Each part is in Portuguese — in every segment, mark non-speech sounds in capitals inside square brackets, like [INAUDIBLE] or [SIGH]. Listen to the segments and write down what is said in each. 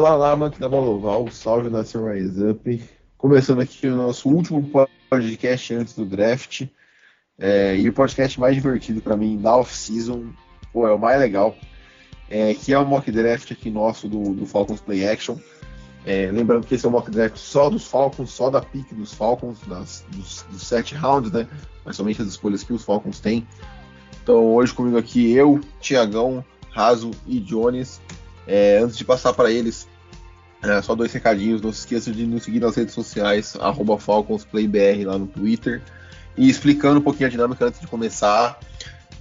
Olá, olá, máquina Baloval, salve Nação Rise Up. Começando aqui o nosso último podcast antes do draft. É, e o podcast mais divertido para mim da off-season, pô, é o mais legal, é, que é o mock draft aqui nosso do, do Falcons Play Action. É, lembrando que esse é o mock draft só dos Falcons, só da pick dos Falcons, das, dos, dos sete rounds, né? Mas somente as escolhas que os Falcons têm. Então hoje comigo aqui eu, Tiagão, Raso e Jones. É, antes de passar para eles, é, só dois recadinhos. Não se esqueça de nos seguir nas redes sociais, FalconsPlayBR lá no Twitter. E explicando um pouquinho a dinâmica antes de começar.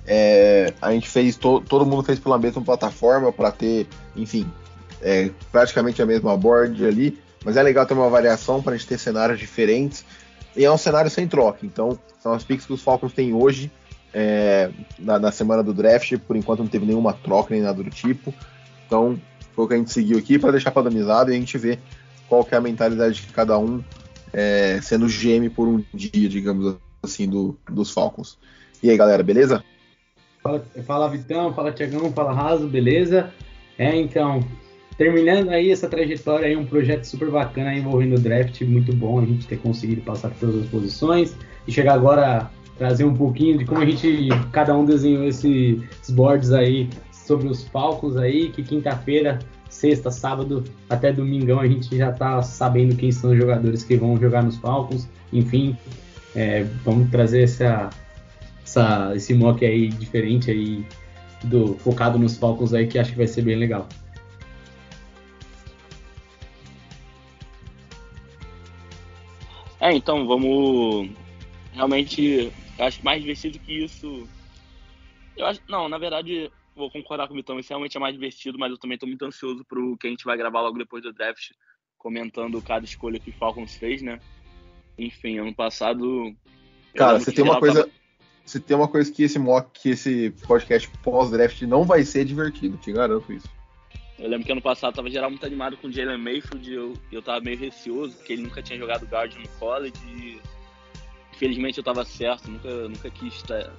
É, a gente fez, to, todo mundo fez pela mesma plataforma para ter, enfim, é, praticamente a mesma board ali. Mas é legal ter uma variação para a gente ter cenários diferentes. E é um cenário sem troca. Então, são as picks que os Falcons têm hoje, é, na, na semana do draft. Por enquanto não teve nenhuma troca nem nada do tipo. Então, foi o que a gente seguiu aqui para deixar padronizado e a gente ver qual que é a mentalidade de cada um é, sendo GM por um dia, digamos assim, do, dos Falcons. E aí, galera, beleza? Fala, fala Vitão, fala Tiagão, fala Raso, beleza? É, então, terminando aí essa trajetória aí, um projeto super bacana envolvendo o draft, muito bom a gente ter conseguido passar por todas as posições e chegar agora a trazer um pouquinho de como a gente, cada um desenhou esse, esses boards aí sobre os Falcons aí, que quinta-feira, sexta, sábado, até domingão a gente já tá sabendo quem são os jogadores que vão jogar nos Falcons. Enfim, é, vamos trazer essa, essa, esse mock aí diferente aí, do, focado nos Falcons aí, que acho que vai ser bem legal. É, então vamos realmente, acho que mais divertido que isso. Eu acho, não, na verdade, vou concordar com o Vitão, isso realmente é mais divertido, mas eu também estou muito ansioso para o que a gente vai gravar logo depois do draft, comentando cada escolha que o Falcons fez, né? Enfim, ano passado. Cara, você tem uma coisa. Tava... Você tem uma coisa que esse mock, que esse podcast pós-draft não vai ser divertido, te garanto isso. Eu lembro que ano passado tava geral muito animado com o Jalen Mayfield e eu, eu tava meio receoso, porque ele nunca tinha jogado guard no college e infelizmente eu tava certo, nunca, nunca quis [LAUGHS] estar.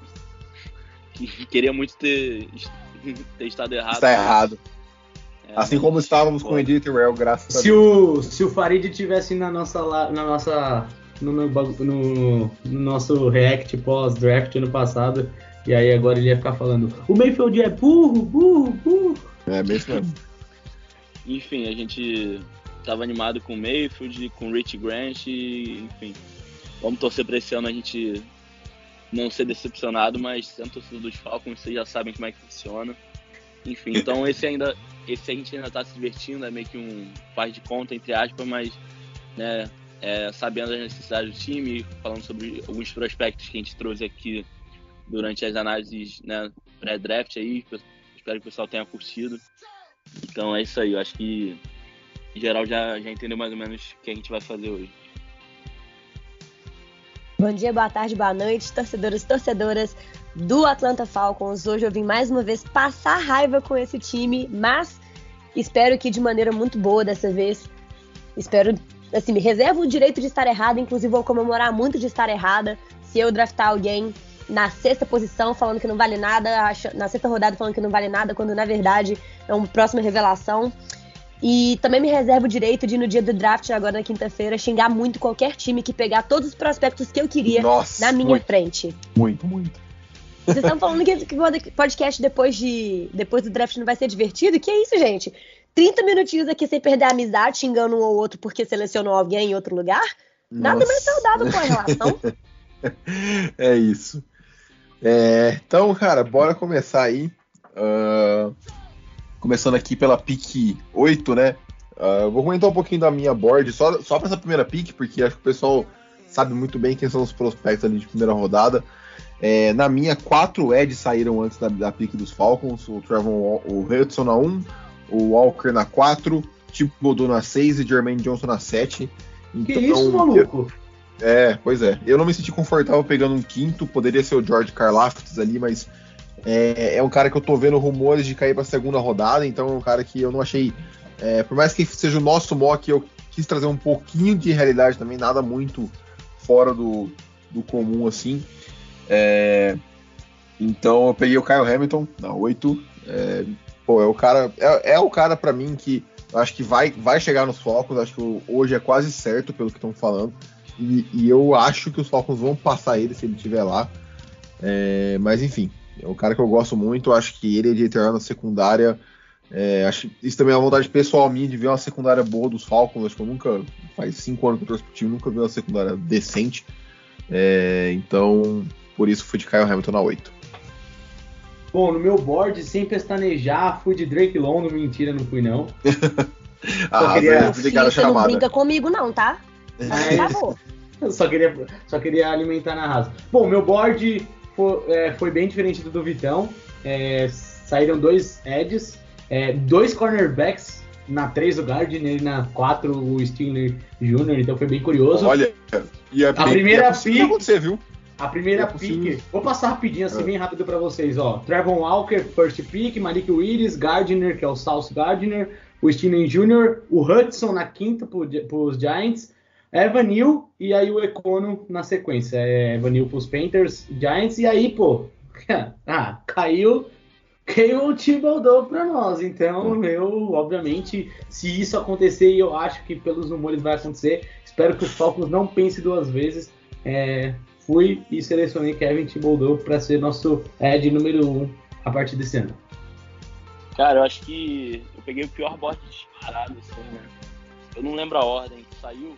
Queria muito ter [LAUGHS] ter estado errado. Está errado. É, assim como estávamos com o Edith Terrell, graças se a Deus. O, se o Farid tivesse na nossa, na nossa no, no, no, no nosso react pós-draft ano passado, e aí agora ele ia ficar falando: o Mayfield é burro, burro, burro. É mesmo. [LAUGHS] enfim, a gente estava animado com o Mayfield, com o Rich Grant, e, enfim. Vamos torcer para esse ano a gente não ser decepcionado, mas sendo torcedor dos Falcons, vocês já sabem como é que funciona. Enfim, então [LAUGHS] esse ainda, esse a gente ainda está se divertindo, é meio que um faz de conta, entre aspas, mas né, é, sabendo as necessidades do time, falando sobre alguns prospectos que a gente trouxe aqui durante as análises né, pré-draft aí, espero que o pessoal tenha curtido. Então é isso aí, eu acho que em geral já, já entendeu mais ou menos o que a gente vai fazer hoje. Bom dia, boa tarde, boa noite, torcedores e torcedoras do Atlanta Falcons. Hoje eu vim mais uma vez passar raiva com esse time, mas espero que de maneira muito boa dessa vez. Espero, assim, me reservo o direito de estar errada, inclusive vou comemorar muito de estar errada se eu draftar alguém na sexta posição falando que não vale nada, na sexta rodada falando que não vale nada, quando na verdade é uma próxima revelação. E também me reservo o direito de, no dia do draft, agora na quinta-feira, xingar muito qualquer time que pegar todos os prospectos que eu queria Nossa, na minha muito, frente. Muito, muito. Vocês estão falando que, o podcast depois, de, depois do draft não vai ser divertido? Que é isso, gente? 30 minutinhos aqui sem perder a amizade, xingando um ou outro porque selecionou alguém em outro lugar? Nada mais saudável com a relação. [LAUGHS] é isso. É, então, cara, bora começar aí. Uh, começando aqui pela pick 8, né? Uh, vou comentar um pouquinho da minha board, só, só para essa primeira pick, porque acho que o pessoal sabe muito bem quem são os prospectos ali de primeira rodada. É, na minha, quatro Eds saíram antes da, da pique dos Falcons. O Trevor o Hudson na 1, o Walker na 4, Thibodeau na 6 e Jermaine Johnson na 7. Que isso, maluco? Eu, é, pois é. Eu não me senti confortável pegando um quinto. Poderia ser o George Karlaftis ali, mas é, é, um cara que eu tô vendo rumores de cair pra segunda rodada. Então é um cara que eu não achei. É, por mais que seja o nosso mock, eu quis trazer um pouquinho de realidade também, nada muito fora do, do comum assim. É, então eu peguei o Kyle Hamilton na 8. É, pô, é o cara. É, é o cara para mim que acho que vai, vai chegar nos Falcons. Acho que hoje é quase certo pelo que estão falando. E, e, eu acho que os Falcons vão passar ele se ele estiver lá. É, mas enfim, é um cara que eu gosto muito. Acho que ele de entrar na secundária. É, acho isso também é uma vontade pessoal minha de ver uma secundária boa dos Falcons. Acho que eu nunca, faz cinco anos que eu torço pro time, nunca vi uma secundária decente. É, então, por isso fui de Kyle Hamilton na 8. Bom, no meu board, sem pestanejar, fui de Drake Long. Mentira, não fui não. [LAUGHS] ah, queria... Filho, não brinca comigo não, tá? Mas, tá bom. só queria, só queria alimentar na raça. Bom, meu board foi, é, foi bem diferente do do Vitão. É, saíram dois edges, é, dois cornerbacks na 3 o Gardner e na 4 o Stingley Jr., então foi bem curioso. Olha, e a, a primeira é pick. acontecer, viu? A primeira é pick, vou passar rapidinho assim, é. bem rápido para vocês, ó. Trevor Walker, first pick, Malik Willis, Gardner, que é o South Gardner, o Stingley Jr., o Hudson na quinta para os Giants, Evanil e aí o Econo na sequência. É Evanil pros Panthers, Giants, e aí, pô, [LAUGHS] ah, caiu o Thibodeau para nós. Então, eu, obviamente, se isso acontecer, e eu acho que pelos rumores vai acontecer, espero que os Falcons não pensem duas vezes. É, fui e selecionei Kevin Thibodeau para ser nosso Ed número um a partir desse ano. Cara, eu acho que eu peguei o pior bote disparado, assim, né? Eu não lembro a ordem que saiu,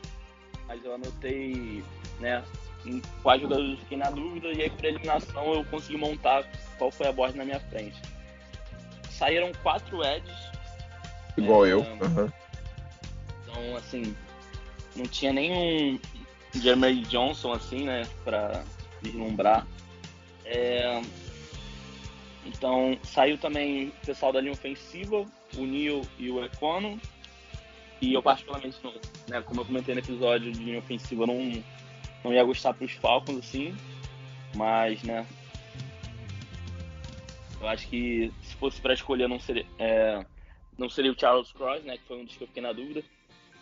mas eu anotei, né, em quais jogadores eu fiquei na dúvida, e aí por eliminação eu consegui montar qual foi a board na minha frente. Saíram quatro Eds. Igual é, eu. Uhum. Então, assim, não tinha nenhum Jeremy Johnson, assim, né, pra vislumbrar. É... Então, saiu também o pessoal da linha ofensiva, o Neil e o Econo. E eu particularmente não, né, como eu comentei no episódio de linha ofensiva, não, não ia gostar para os Falcons assim, mas né, eu acho que se fosse para escolher não seria, é, não seria o Charles Cross, né, que foi um dos que eu fiquei na dúvida.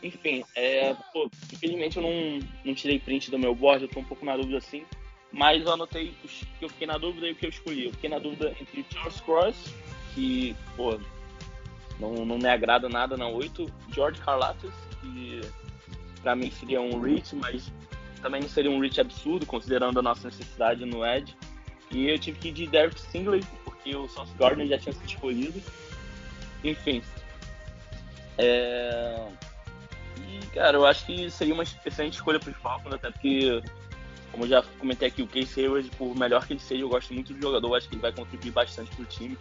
Enfim, é, pô, infelizmente eu não, não tirei print do meu board, eu tô um pouco na dúvida assim, mas eu anotei os que eu fiquei na dúvida e o que eu escolhi. Eu fiquei na dúvida entre Charles Cross, que, pô, não, não me agrada nada na 8. George Karlatis, que para mim seria um reach, mas também não seria um reach absurdo, considerando a nossa necessidade no Edge. E eu tive que ir de Derek Stingley, porque o Sauce Gardner já tinha sido escolhido. Enfim. É... E, cara, eu acho que seria uma excelente escolha para os Falcons, até porque, como eu já comentei aqui, o Case Hayward, por melhor que ele seja, eu gosto muito do jogador, acho que ele vai contribuir bastante para o time.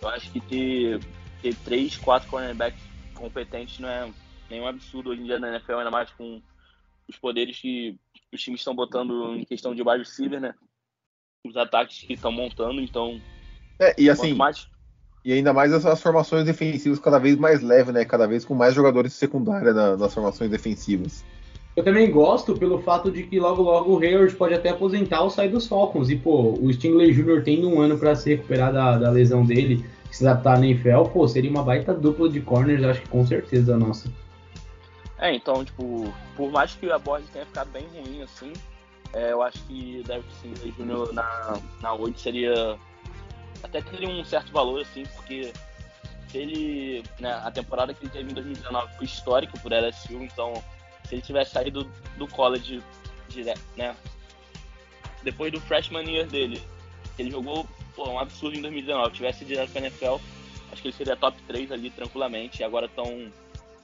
Eu acho que ter ter três, quatro cornerbacks competentes não é nenhum absurdo hoje em dia na NFL, ainda mais com os poderes que os times estão botando em questão de wide receiver, né? Os ataques que estão montando, então. É, e assim. Mais... E ainda mais essas formações defensivas cada vez mais leves, né? Cada vez com mais jogadores secundários na, nas formações defensivas. Eu também gosto pelo fato de que logo logo o Hayward pode até aposentar ou sair dos Falcons. E, pô, o Stingley Jr. tem um ano para se recuperar da, da lesão dele se adaptar na NFL, pô, seria uma baita dupla de corners, acho que com certeza nossa. É, então, tipo, por mais que a board tenha ficado bem ruim, assim, é, eu acho que Derek Singer Jr. na, na 8 seria. Até teria um certo valor, assim, porque ele. Né, a temporada que ele teve em 2019 foi histórica por LSU, então se ele tivesse saído do college direto, né? Depois do freshman year dele, ele jogou pô, um absurdo em 2019. Tivesse direto pra NFL, acho que ele seria top 3 ali tranquilamente. E agora estão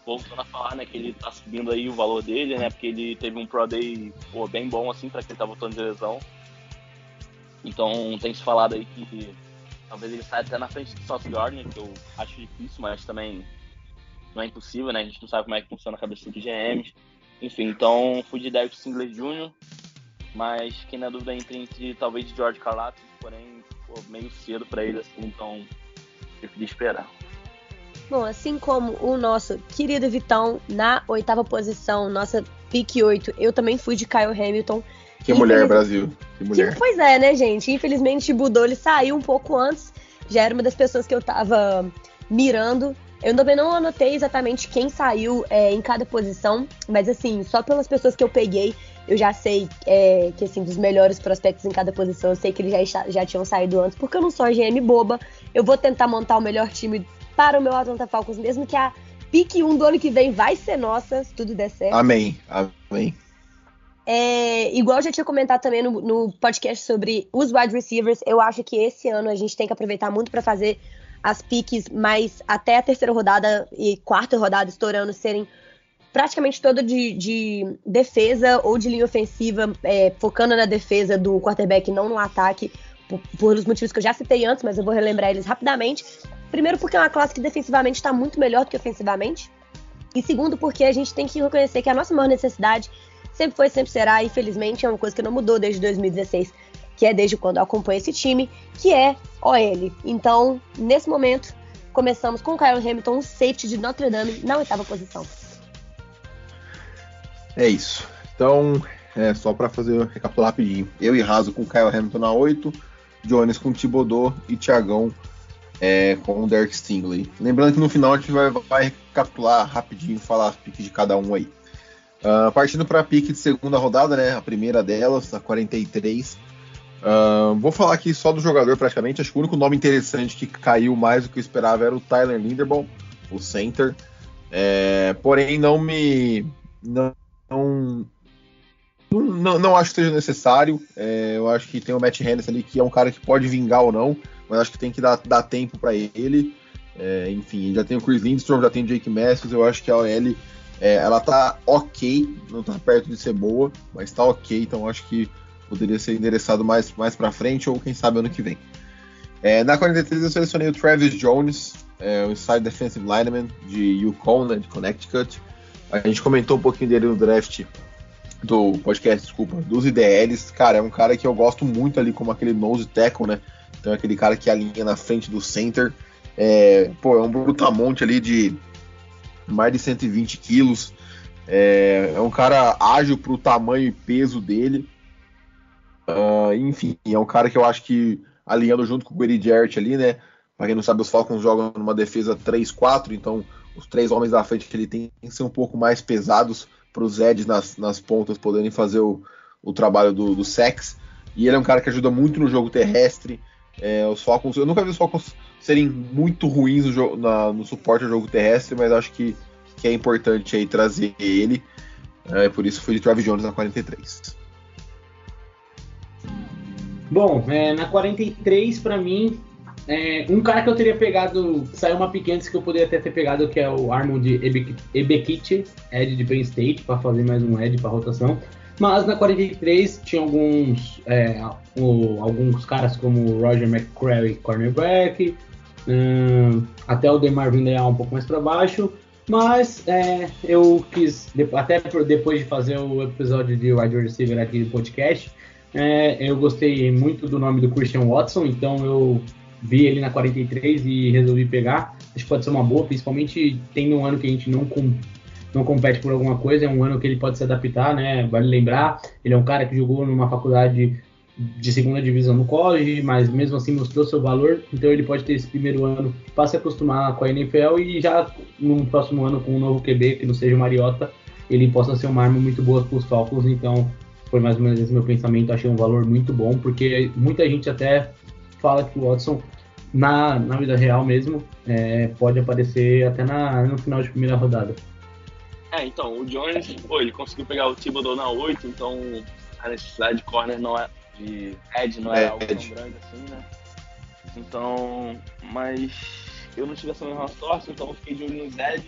voltando a falar, né, que ele tá subindo aí o valor dele, né, porque ele teve um Pro Day, pô, bem bom, assim, pra quem tá voltando de lesão. Então, tem se falado aí que talvez ele saia até na frente do South Gardner, que eu acho difícil, mas também não é impossível, né, a gente não sabe como é que funciona a cabeça dos GMs. Enfim, então fui de Derek Singler Jr. Mas quem na dúvida entre, entre talvez George Carlato, porém pô, meio cedo para ele, assim, então preferi esperar. Bom, assim como o nosso querido Vitão na oitava posição, nossa pick 8, eu também fui de Kyle Hamilton. Que mulher, Brasil. Que mulher. Que, pois é, né, gente? Infelizmente, Budou ele saiu um pouco antes. Já era uma das pessoas que eu tava mirando. Eu também não anotei exatamente quem saiu é, em cada posição, mas assim, só pelas pessoas que eu peguei, eu já sei é, que assim, dos melhores prospectos em cada posição, eu sei que eles já, já tinham saído antes, porque eu não sou a GM boba. Eu vou tentar montar o melhor time para o meu Atlanta Falcons, mesmo que a pique 1 do ano que vem vai ser nossa, se tudo der certo. Amém, amém. É, igual eu já tinha comentado também no, no, podcast sobre os wide receivers, eu acho que esse ano a gente tem que aproveitar muito para fazer as piques mais até a terceira rodada e quarta rodada estourando serem praticamente toda de, de defesa ou de linha ofensiva, é, focando na defesa do quarterback, não no ataque, por, por os motivos que eu já citei antes, mas eu vou relembrar eles rapidamente. Primeiro, porque é uma classe que defensivamente está muito melhor do que ofensivamente. E segundo, porque a gente tem que reconhecer que a nossa maior necessidade sempre foi, sempre será, infelizmente, é uma coisa que não mudou desde 2016, que é desde quando eu acompanho esse time, que é OL. Então, nesse momento, começamos com o Kyle Hamilton, o safety de Notre Dame, na oitava posição. É isso. Então, é só para fazer recapitular rapidinho. Eu e Raso com Kyle Hamilton na 8, Jones com Thibodeau e Thiagão é, com o Derek Stingley. Lembrando que no final a gente vai, vai recapitular rapidinho, falar as piques de cada um aí. Uh, partindo para a pique de segunda rodada, né? A primeira delas, a 43. Uh, ah, vou falar aqui só do jogador praticamente. Acho que o único nome interessante que caiu mais do que eu esperava era o Tyler Linderbaum, o center. É, porém, não me. Não, não, não, não acho que seja necessário. É, eu acho que tem o Matt Henderson ali, que é um cara que pode vingar ou não mas acho que tem que dar, dar tempo para ele. É, enfim, já tem o Chris Lindstrom, já tem o Jake Masters, eu acho que a OL é, ela tá ok, não tá perto de ser boa, mas tá ok, então acho que poderia ser endereçado mais, mais para frente ou quem sabe ano que vem. É, na 43 eu selecionei o Travis Jones, é, o inside defensive lineman de Yukon, né, de Connecticut. A gente comentou um pouquinho dele no draft do podcast, desculpa, dos IDLs. Cara, é um cara que eu gosto muito ali como aquele nose tackle, né? Então é aquele cara que alinha na frente do center. É, pô, é um brutamonte ali de mais de 120 quilos. É, é um cara ágil para o tamanho e peso dele. Uh, enfim, é um cara que eu acho que alinhando junto com o Grady Jarrett ali, né? Para quem não sabe, os Falcons jogam numa defesa 3-4, então os três homens da frente ele tem que ser um pouco mais pesados para os Eds nas, nas pontas poderem fazer o, o trabalho do, do sex. E ele é um cara que ajuda muito no jogo terrestre. É, os Falcons, eu nunca vi os Falcons serem muito ruins no, na, no suporte ao jogo terrestre, mas acho que, que é importante aí trazer ele. É, por isso fui de Travis Jones na 43. Bom, é, na 43, para mim, é, um cara que eu teria pegado, saiu uma pique antes que eu poderia até ter pegado, que é o Armand Ebekite, Ed de Penn State, para fazer mais um Ed para rotação. Mas na 43 tinha alguns, é, o, alguns caras como Roger McCrary, cornerback, um, até o DeMarvin Leal um pouco mais para baixo. Mas é, eu quis, até depois de fazer o episódio de wide receiver aqui do podcast, é, eu gostei muito do nome do Christian Watson, então eu vi ele na 43 e resolvi pegar. Acho que pode ser uma boa, principalmente tendo um ano que a gente não não compete por alguma coisa, é um ano que ele pode se adaptar, né? Vale lembrar, ele é um cara que jogou numa faculdade de segunda divisão no college, mas mesmo assim mostrou seu valor, então ele pode ter esse primeiro ano para se acostumar com a NFL e já no próximo ano com um novo QB, que não seja o Mariota, ele possa ser uma arma muito boa para os Falcons, então foi mais ou menos esse meu pensamento, achei um valor muito bom, porque muita gente até fala que o Watson na, na vida real mesmo é, pode aparecer até na, no final de primeira rodada. É, então, o Jones, pô, ele conseguiu pegar o Thibodeau na 8, então a necessidade de corner não é de Ed não é, é algo tão grande assim, né? Então, mas eu não tive essa mesma sorte, então eu fiquei de olho nos Ed,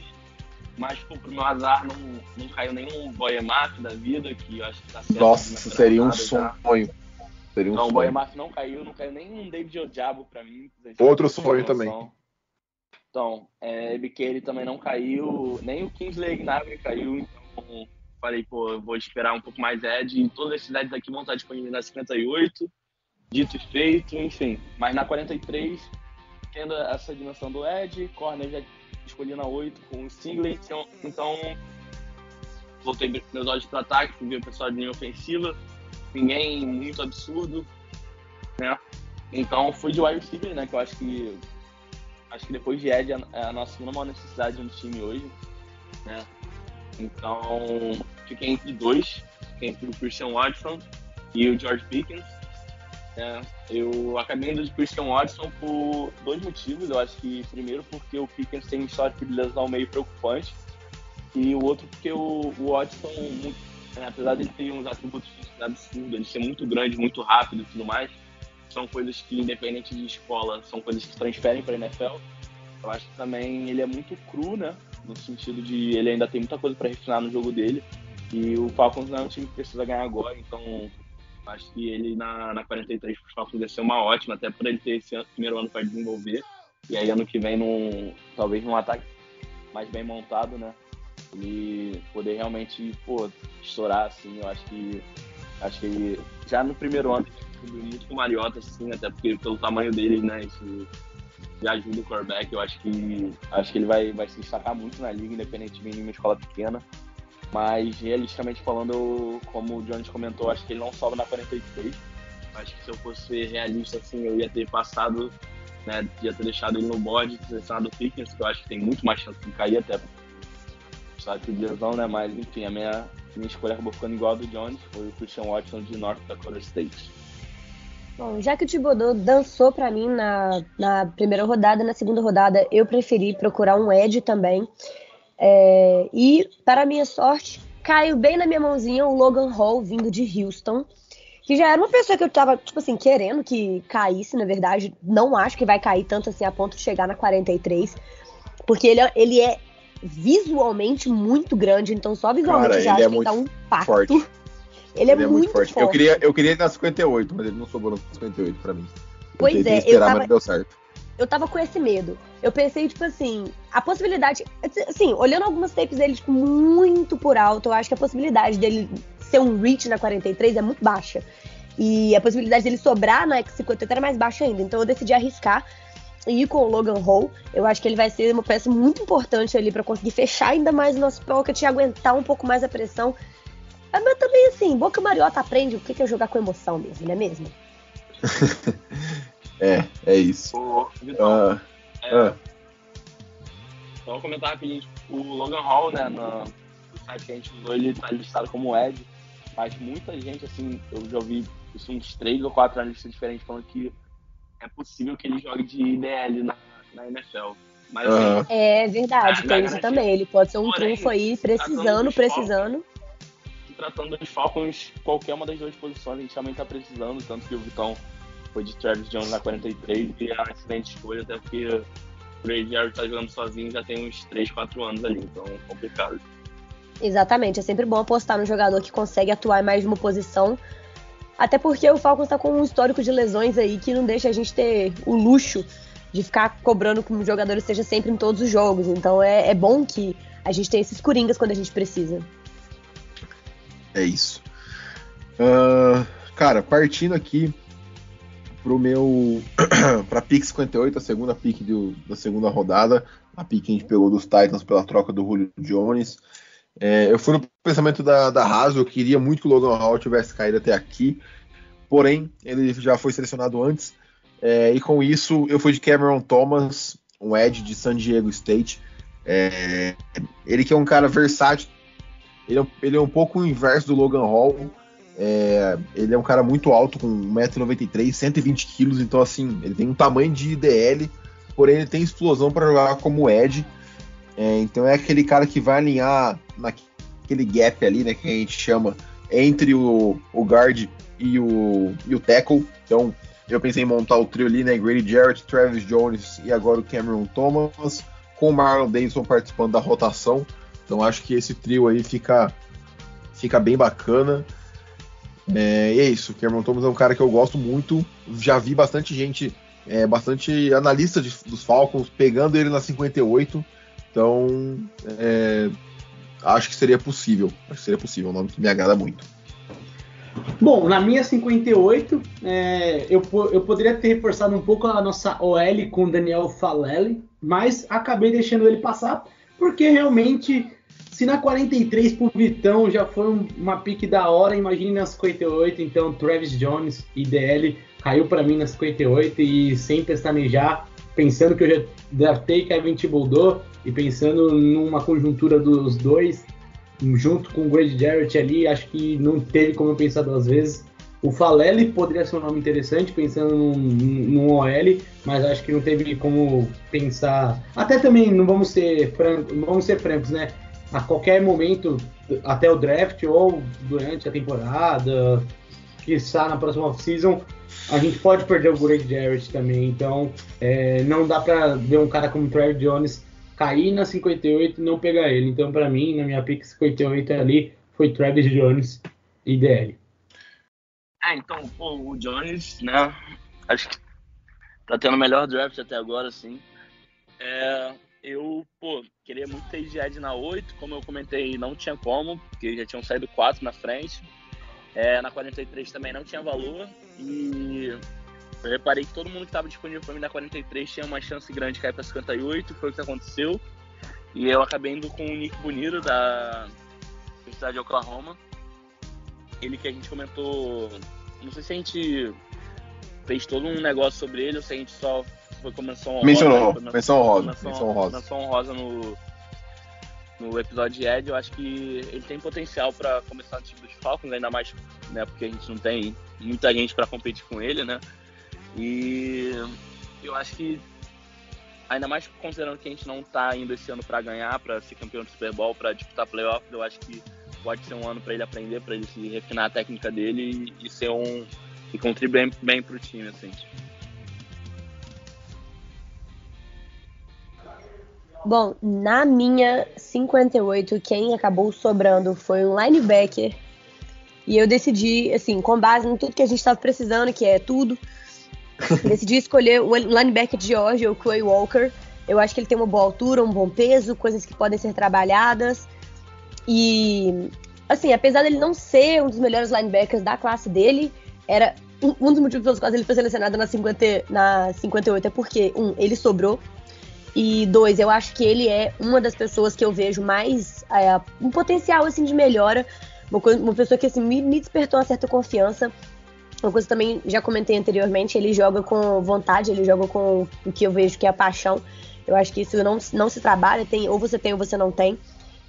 mas pô, pro meu azar não, não caiu nenhum Boyemaf da vida, que eu acho que tá certo. Nossa, seria um sonho. Seria um então, sonho. o não caiu, não caiu nem um David Odiabo pra mim. Outro sonho também. Então, é, ele também não caiu, nem o Kingsley Gnabry caiu, então falei, pô, eu vou esperar um pouco mais Ed e todas as cidades aqui vão estar disponíveis na 58, dito e feito, enfim. Mas na 43, tendo essa dimensão do Ed, corner já escolhi na 8 com o Stingley, então, então voltei meus olhos para ataque, fui ver o pessoal de linha ofensiva, ninguém muito absurdo, né? Então fui de wide receiver, né? Que eu acho que acho que depois de Ed é a nossa segunda maior necessidade no time hoje, né? Então fiquei entre dois, fiquei entre o Christian Watson e o George Pickens. É, eu acabei indo de Christian Watson por dois motivos. Eu acho que primeiro porque o Pickens tem um histórico de lesão meio preocupante e o outro porque o, o Watson, muito, é, apesar de ele ter uns atributos absurdos, ele ser muito grande, muito rápido e tudo mais, são coisas que, independente de escola, são coisas que transferem para a NFL. Eu acho que também ele é muito cru, né? No sentido de ele ainda tem muita coisa para refinar no jogo dele. E o Falcons não é um time que precisa ganhar agora, então acho que ele na, na 43 para os Falcons ia ser uma ótima, até por ele ter esse ano, primeiro ano para desenvolver. E aí ano que vem, num, talvez num ataque mais bem montado, né? E poder realmente, pô, estourar assim, eu acho que acho que já no primeiro ano muito com o Mariota, assim, até porque pelo tamanho dele, né, isso já ajuda o quarterback, eu acho que acho que ele vai, vai se destacar muito na liga, independente de uma escola pequena. Mas realisticamente falando, como o Jones comentou, acho que ele não sobe na 43. Acho que se eu fosse realista, assim, eu ia ter passado, né, ia ter deixado ele no board, selecionado o que eu acho que tem muito mais chance de cair até sabe de lesão, né? Mas enfim, a minha, minha escolha acabou ficando igual a do Jones, foi o Christian Watson de North Dakota State. Bom, já que o Thibodeau dançou para mim na, na primeira rodada, na segunda rodada eu preferi procurar um Ed também. É, e, para minha sorte, caiu bem na minha mãozinha o Logan Hall, vindo de Houston, que já era uma pessoa que eu tava, tipo assim, querendo que caísse, na verdade. Não acho que vai cair tanto assim a ponto de chegar na 43, porque ele, é, ele é visualmente muito grande, então só visualmente Cara, já acho é que dá um impacto. Forte. [LAUGHS] Ele, é ele é, muito, forte. forte. Eu, queria, eu queria ir na 58, mas ele não sobrou na 58 pra mim. Eu pois é, esperar, eu tava, mas deu certo. Eu tava com esse medo. Eu pensei, tipo assim, a possibilidade. Assim, olhando algumas tapes dele, tipo, muito por alto, eu acho que a possibilidade dele ser um reach na 43 é muito baixa. E a possibilidade dele sobrar na X58 era mais baixa ainda. Então eu decidi arriscar e com o Logan Hall. Eu acho que ele vai ser uma peça muito importante ali para conseguir fechar ainda mais o nosso pocket e aguentar um pouco mais a pressão é, mas também, assim, Boca Mariota aprende o que é jogar com emoção mesmo, não é mesmo? [LAUGHS] é, é isso. O, Vitão, uh, é, uh. Só comentar rapidinho, o Logan Hall, né, no, site que a gente usou, ele tá listado como Ed, mas muita gente, assim, eu já ouvi isso uns três ou quatro analistas diferentes falando que é possível que ele jogue de IDL na, na NFL. Mas, assim, é verdade, tem isso também. Ele pode ser um Porém, trunfo aí, precisando, precisando tratando dos Falcons, qualquer uma das duas posições a gente também tá precisando, tanto que o Vitão foi de Travis Jones na 43 e é uma excelente escolha, até porque o Ray Jarrett tá jogando sozinho já tem uns 3, 4 anos ali, então é complicado. Exatamente, é sempre bom apostar no jogador que consegue atuar em mais de uma posição, até porque o Falcons está com um histórico de lesões aí que não deixa a gente ter o luxo de ficar cobrando que o jogador esteja sempre em todos os jogos. Então é, é bom que a gente tenha esses coringas quando a gente precisa. É isso. Uh, cara, partindo aqui pro meu. [CLEARS THROAT] pra pick 58, a segunda pick do, da segunda rodada. A pick que a gente pegou dos Titans pela troca do Julio Jones. É, eu fui no pensamento da, da Haas, eu queria muito que o Logan Hall tivesse caído até aqui. Porém, ele já foi selecionado antes. É, e com isso, eu fui de Cameron Thomas, um Ed de San Diego State. É, ele que é um cara versátil, ele é, ele é um pouco o inverso do Logan Hall. É, ele é um cara muito alto, com 1,93m, 120kg, então assim, ele tem um tamanho de IDL, porém ele tem explosão para jogar como Ed. É, então é aquele cara que vai alinhar naquele gap ali, né, que a gente chama, entre o, o guard e o, e o tackle. Então eu pensei em montar o trio ali, né, Grady Jarrett, Travis Jones e agora o Cameron Thomas, com o Marlon Davidson participando da rotação. Então acho que esse trio aí fica, fica bem bacana. É, e é isso, o Cameron Thomas é um cara que eu gosto muito. Já vi bastante gente, é, bastante analista de, dos Falcons pegando ele na 58. Então, é, acho que seria possível. Acho que seria possível, um nome que me agrada muito. Bom, na minha 58, é, eu, eu poderia ter reforçado um pouco a nossa OL com Daniel Falele, mas acabei deixando ele passar, porque realmente, se na 43 pro Vitão já foi uma pique da hora, imagine na 58, então Travis Jones, IDL, caiu para mim na 58 e sem pestanejar, pensando que eu já draftei Kevin Thibodeau e pensando numa conjuntura dos dois, junto com o Grady Jarrett ali, acho que não teve como eu pensar duas vezes. O Falele poderia ser um nome interessante, pensando num, num OL, mas acho que não teve como pensar. Até também, não vamos ser francos, vamos ser francos, né? A qualquer momento, até o draft ou durante a temporada, que está na próxima off-season, a gente pode perder o Greg Jarrett também. Então, é, não dá para ver um cara como o Trevor Jones cair na 58 e não pegar ele. Então, para mim, na minha pick 58 ali, foi Travis Jones e DL. É, então, pô, o Jones, né? Acho que tá tendo o melhor draft até agora, sim. É, eu, pô, queria muito ter Ed na 8, como eu comentei, não tinha como, porque já tinham saído 4 na frente. É, na 43 também não tinha valor. E eu reparei que todo mundo que estava disponível para mim na 43 tinha uma chance grande de cair para 58, foi o que aconteceu. E eu acabei indo com o Nick Bonito da Universidade de Oklahoma. Ele que a gente comentou, não sei se a gente fez todo um negócio sobre ele ou se a gente só foi menção honrosa. Mencionou, menção, menção honrosa. Menção, Menção honrosa. menção honrosa no, no episódio de Ed. Eu acho que ele tem potencial para começar no time dos Falcons, ainda mais né, porque a gente não tem muita gente para competir com ele, né? E eu acho que, ainda mais considerando que a gente não tá indo esse ano para ganhar, para ser campeão do Super Bowl, para disputar playoff, eu acho que pode ser um ano para ele aprender, para ele se refinar a técnica dele e, ser um. e contribuir bem, bem pro time, assim. Bom, na minha 58, quem acabou sobrando foi um linebacker. E eu decidi, assim, com base em tudo que a gente estava precisando, que é tudo, decidi escolher o linebacker de Georgia, o Quay Walker. Eu acho que ele tem uma boa altura, um bom peso, coisas que podem ser trabalhadas. E, assim, apesar dele não ser um dos melhores linebackers da classe dele, era um, dos motivos pelos quais ele foi selecionado na, 50, na 58 é porque, um, ele sobrou. E dois, eu acho que ele é uma das pessoas que eu vejo mais é, um potencial assim de melhora, uma, uma pessoa que assim, me, me despertou uma certa confiança. Uma coisa que também já comentei anteriormente, ele joga com vontade, ele joga com o que eu vejo que é a paixão. Eu acho que isso não, não se trabalha, tem, ou você tem ou você não tem.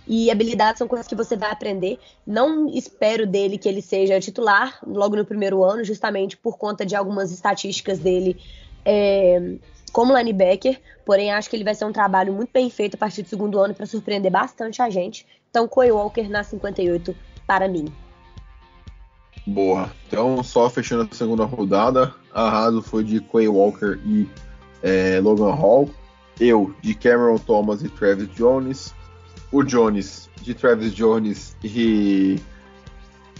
E habilidades são coisas que você vai aprender. Não espero dele que ele seja titular logo no primeiro ano, justamente por conta de algumas estatísticas dele. É, como linebacker, porém acho que ele vai ser um trabalho muito bem feito a partir do segundo ano para surpreender bastante a gente. Então, Coy Walker na 58 para mim. Boa. Então, só fechando a segunda rodada, a Raso foi de Quay Walker e é, Logan Hall. Eu, de Cameron Thomas e Travis Jones. O Jones, de Travis Jones e,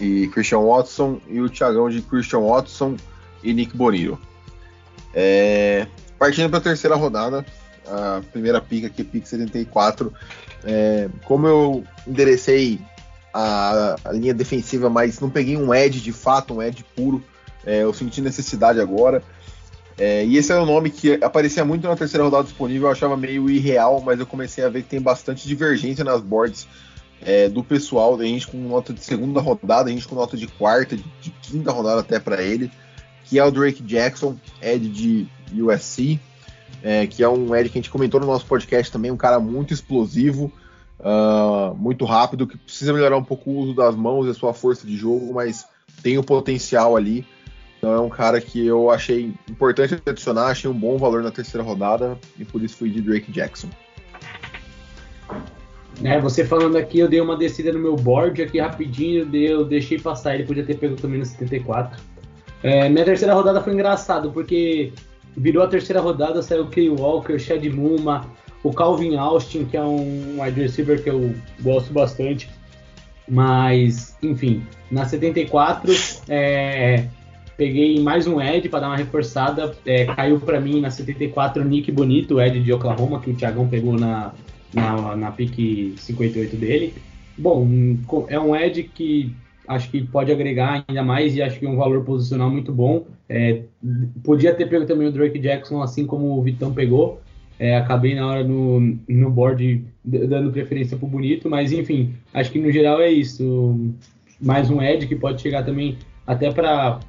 e Christian Watson. E o Thiagão, de Christian Watson e Nick Bonito. É, partindo para a terceira rodada, a primeira pica aqui, pick 74. É, como eu enderecei a, a, linha defensiva, mas não peguei um edge de fato, um edge puro, é, eu senti necessidade agora. É, e esse é um nome que aparecia muito na terceira rodada disponível, eu achava meio irreal, mas eu comecei a ver que tem bastante divergência nas boards é, do pessoal, a gente com nota de segunda rodada, a gente com nota de quarta, de, de quinta rodada até para ele, que é o Drake Jackson, Ed de USC, é, que é um Ed que a gente comentou no nosso podcast também, um cara muito explosivo, uh, muito rápido, que precisa melhorar um pouco o uso das mãos e a sua força de jogo, mas tem o potencial ali. Então é um cara que eu achei importante adicionar, achei um bom valor na terceira rodada e por isso fui de Drake Jackson. É, você falando aqui, eu dei uma descida no meu board aqui rapidinho, eu deixei passar, ele podia ter pego também no 74. É, minha terceira rodada foi engraçado, porque virou a terceira rodada, saiu Kay Walker, Chad Muma, o Calvin Austin, que é um wide receiver que eu gosto bastante. Mas, enfim, na 74, é, peguei mais um Ed para dar uma reforçada. É, caiu para mim na 74 Nick Bonito, Ed de Oklahoma, que o Thiagão pegou na, na, na pick 58 dele. bom, é um Ed que acho que pode agregar ainda mais e acho que é um valor posicional muito bom. É, podia ter pego também o Drake Jackson, assim como o Vitão pegou. É, acabei na hora no, no board dando preferência pro bonito, mas enfim, acho que no geral é isso. Mais um Ed que pode chegar também até para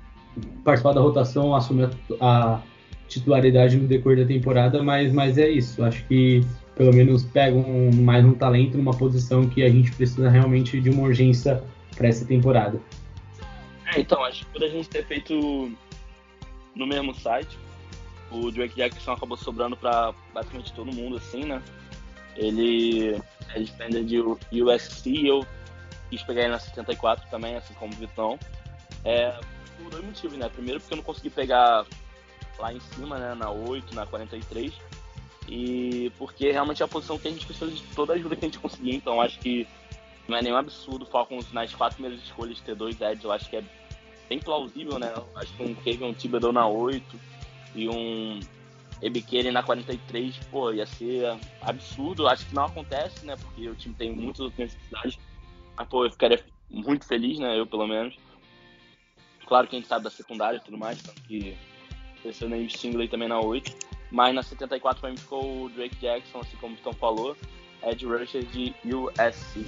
participar da rotação, assumir a, titularidade no decorrer da temporada, mas, mas é isso. Acho que pelo menos pega um, mais um talento numa posição que a gente precisa realmente de uma urgência para essa temporada. É, então, acho que por a gente ter feito no mesmo site, o Drake Jackson acabou sobrando para basicamente todo mundo, assim, né? Ele é defender de USC, eu quis pegar ele na 74 também, assim como o Vitão. É, por dois motivos, né? Primeiro porque eu não consegui pegar lá em cima, né, na 8, na 43, e porque realmente é a posição que a gente precisa de toda a ajuda que a gente conseguir, então acho que não é nenhum absurdo o Falcons nas quatro primeiras escolhas ter dois Eds, eu acho que é bem plausível, né? Acho que um Kevin Thibodeau na 8 e um Ebiquele na 43, pô, ia ser absurdo. Acho que não acontece, né? Porque o time tem muitas outras necessidades. Mas, pô, eu ficaria muito feliz, né? Eu, pelo menos. Claro que a gente sabe da secundária e tudo mais, tanto que pensou na Stingley também na 8. Mas na 74 para mim ficou o Drake Jackson, assim como o Tom falou, Ed Rusher de USC.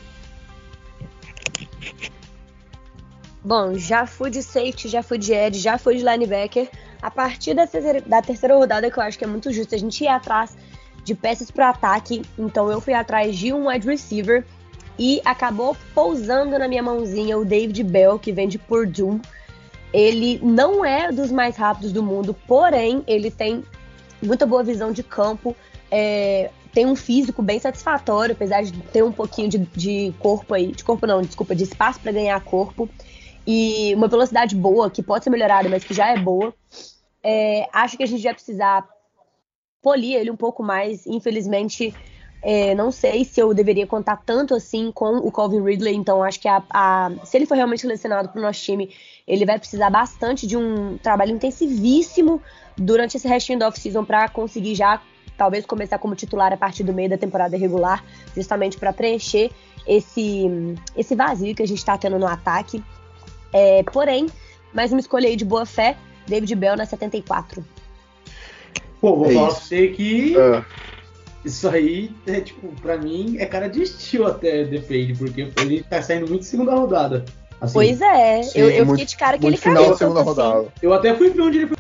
Bom, já fui de safety, já fui de Ed, já fui de linebacker. A partir da terceira, da terceira rodada, que eu acho que é muito justo a gente ir atrás de peças para ataque, então eu fui atrás de um wide receiver e acabou pousando na minha mãozinha o David Bell, que vem de Purdue. Ele não é dos mais rápidos do mundo, porém ele tem muita boa visão de campo, é, tem um físico bem satisfatório, apesar de ter um pouquinho de, de corpo aí, de corpo não, desculpa, de espaço para ganhar corpo e uma velocidade boa, que pode ser melhorada, mas que já é boa. É, acho que a gente vai precisar polir ele um pouco mais. Infelizmente, é, não sei se eu deveria contar tanto assim com o Calvin Ridley, então acho que a, a, se ele for realmente selecionado para o nosso time, ele vai precisar bastante de um trabalho intensivíssimo durante esse restinho da off-season para conseguir já talvez começar como titular a partir do meio da temporada regular, justamente para preencher esse, esse vazio que a gente está tendo no ataque. É, porém, mais uma escolha aí de boa fé, David Bell na 74. Pô, vou é falar pra você que uh. isso aí, é, tipo, pra mim é cara de estilo até, depende, porque ele tá saindo muito segunda rodada. Assim. Pois é, Sim, eu, eu muito, fiquei de cara que ele final caiu. segunda rodada. Assim. Eu até fui ver onde ele foi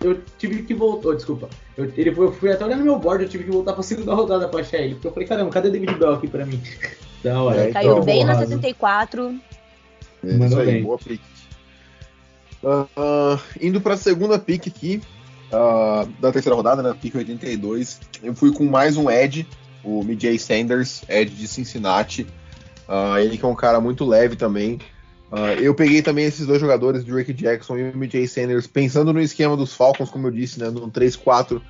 eu tive que voltar, oh, desculpa. Eu, ele foi, eu fui até olhar no meu board, eu tive que voltar pra segunda rodada pra achar ele. Porque eu falei, caramba, cadê David Bell aqui pra mim? [LAUGHS] da hora. É, Caiu então, bem na 74. É, Mandou aí, bem. boa pick. Uh, indo pra segunda pick aqui, uh, da terceira rodada, né? Pick 82. Eu fui com mais um Ed, o MJ Sanders, Ed de Cincinnati. Uh, ele que é um cara muito leve também. Eu peguei também esses dois jogadores, Drake Jackson e o MJ Sanders, pensando no esquema dos Falcons, como eu disse, né, no 3-4,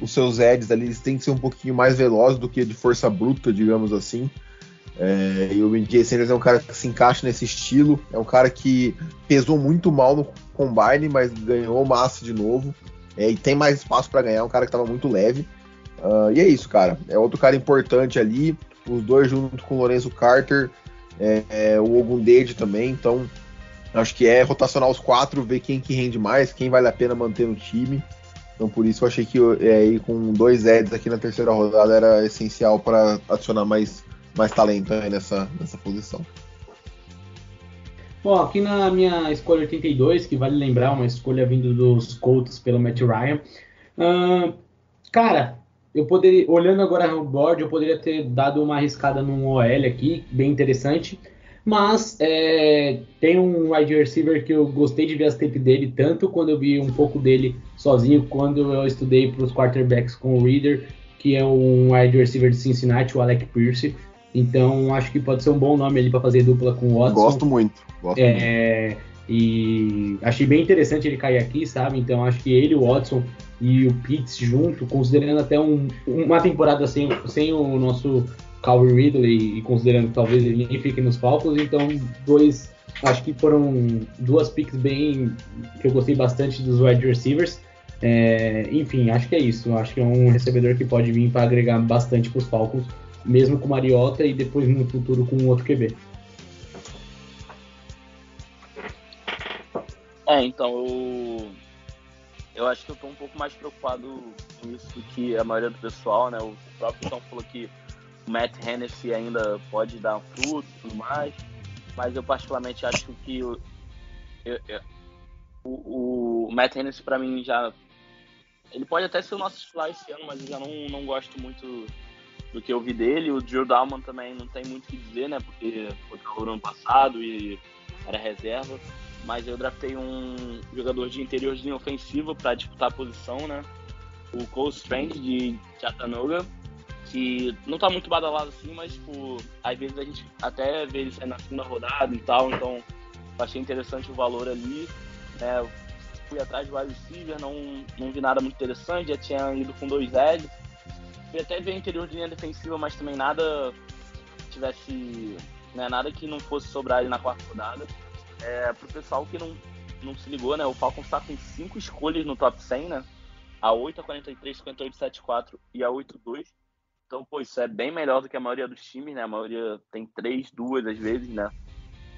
os seus Eds ali eles têm que ser um pouquinho mais velozes do que de força bruta, digamos assim. É, e o MJ Sanders é um cara que se encaixa nesse estilo, é um cara que pesou muito mal no combine, mas ganhou massa de novo. É, e tem mais espaço para ganhar, é um cara que estava muito leve. Uh, e é isso, cara. É outro cara importante ali. Os dois junto com o Lorenzo Carter é, é, o Ogundede também, então acho que é rotacionar os quatro, ver quem que rende mais, quem vale a pena manter no time. Então por isso eu achei que é, ir com dois Eds aqui na terceira rodada era essencial para adicionar mais, mais talento nessa, nessa posição. Bom, aqui na minha escolha 82, que vale lembrar, uma escolha vindo dos Colts pelo Matt Ryan. Uh, cara, eu poderia, olhando agora no board, eu poderia ter dado uma arriscada num OL aqui, bem interessante. Mas é, tem um wide receiver que eu gostei de ver as tape dele, tanto quando eu vi um pouco dele sozinho, quando eu estudei para os quarterbacks com o Reader, que é um wide receiver de Cincinnati, o Alec Pierce. Então acho que pode ser um bom nome ali para fazer dupla com o Watson. Gosto muito. Gosto é, muito. E achei bem interessante ele cair aqui, sabe? Então acho que ele, o Watson e o Pitts junto, considerando até um, uma temporada sem, sem o nosso Calvin Ridley e considerando que talvez ele nem fique nos Falcons, então dois, acho que foram duas picks bem que eu gostei bastante dos wide receivers. É, enfim, acho que é isso. Acho que é um recebedor que pode vir para agregar bastante para os Falcons, mesmo com o Mariota e depois no futuro com outro QB. É, então eu. Eu acho que eu tô um pouco mais preocupado com isso do que a maioria do pessoal, né? O próprio Tom falou que o Matt Hennessy ainda pode dar fruto e tudo mais, mas eu particularmente acho que eu, eu, eu, o, o Matt Hennessy para mim já ele pode até ser o nosso titular esse ano, mas eu já não, não gosto muito do que eu vi dele. O Drew Dalman também não tem muito o que dizer, né? Porque foi calor ano passado e era reserva. Mas eu draftei um jogador de interior de linha ofensiva para disputar a posição, né? O Cole Strange de Chattanooga, que não tá muito badalado assim, mas tipo, às vezes a gente até vê ele sair na segunda rodada e tal, então achei interessante o valor ali. Né? Fui atrás de wide receiver, não, não vi nada muito interessante, já tinha ido com dois L. Fui até ver interior de linha defensiva, mas também nada tivesse. Né, nada que não fosse sobrar ali na quarta rodada. É, pro pessoal que não, não se ligou, né? O Falcons está com cinco escolhas no top 100, né? A 8, a 43, 58, 74 e a 8, 2. Então, pô, isso é bem melhor do que a maioria dos times, né? A maioria tem três, duas às vezes, né?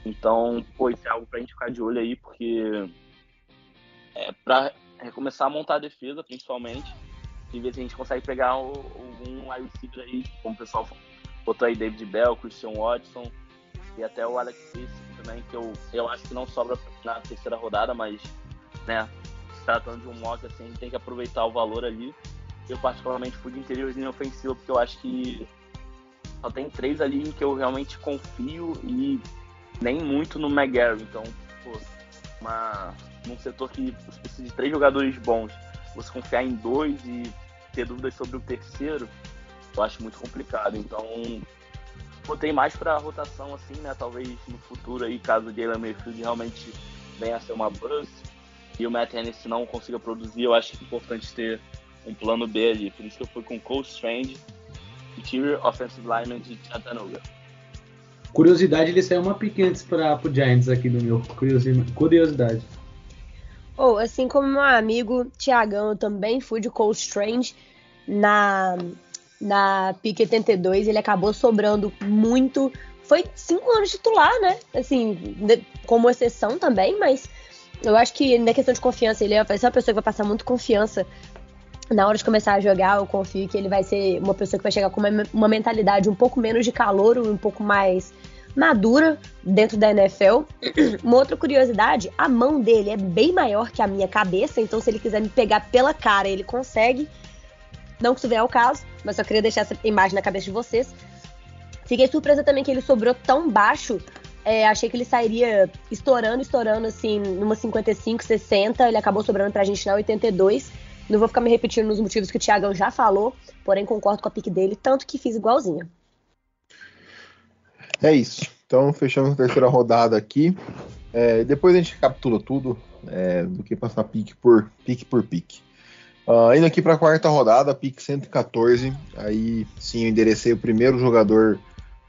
Então, pô, isso é algo pra gente ficar de olho aí, porque é pra recomeçar a montar a defesa, principalmente, e ver se a gente consegue pegar algum wide receiver aí, como o pessoal botou aí David Bell, Christian Watson e até o Alex Smith também, que eu, eu acho que não sobra na terceira rodada, mas, né, se tratando de um mock, assim, a gente tem que aproveitar o valor ali. Eu, particularmente, fui de interiorzinho ofensivo, porque eu acho que só tem três ali que eu realmente confio e nem muito no McGarry. Então, pô, uma, num setor que precisa de três jogadores bons, você confiar em dois e ter dúvidas sobre o terceiro, eu acho muito complicado. Então, botei mais para rotação assim, né? Talvez no futuro aí, caso o Jalen Mayfield realmente venha a ser uma buzz e o Matt Hennessy não consiga produzir, eu acho que é importante ter um plano B ali. Por isso que eu fui com Cole Strange, Interior Offensive Lineman de Chattanooga. Curiosidade, ele saiu uma pique antes para o Giants aqui no meu. Curiosidade. Ou, oh, assim como meu amigo Tiagão, eu também fui de Cole Strange na na pique 82, ele acabou sobrando muito. Foi cinco anos titular, né? Assim, como exceção também, mas eu acho que na questão de confiança, ele vai ser uma pessoa que vai passar muito confiança na hora de começar a jogar. Eu confio que ele vai ser uma pessoa que vai chegar com uma, uma mentalidade um pouco menos de calor, um pouco mais madura dentro da NFL. [CLEARS THROAT] Uma outra curiosidade, a mão dele é bem maior que a minha cabeça, então se ele quiser me pegar pela cara, ele consegue. Não que isso venha ao caso, mas só queria deixar essa imagem na cabeça de vocês. Fiquei surpresa também que ele sobrou tão baixo. É, achei que ele sairia estourando, estourando, assim, numa 55, 60. Ele acabou sobrando pra gente na 82. Não vou ficar me repetindo nos motivos que o Thiagão já falou, porém concordo com a pique dele, tanto que fiz igualzinha. É isso. Então, fechamos a terceira rodada aqui. É, depois a gente captura tudo é, do que passar pique por pique por pique. Uh, indo aqui para a quarta rodada, pick 114. Aí sim eu enderecei o primeiro jogador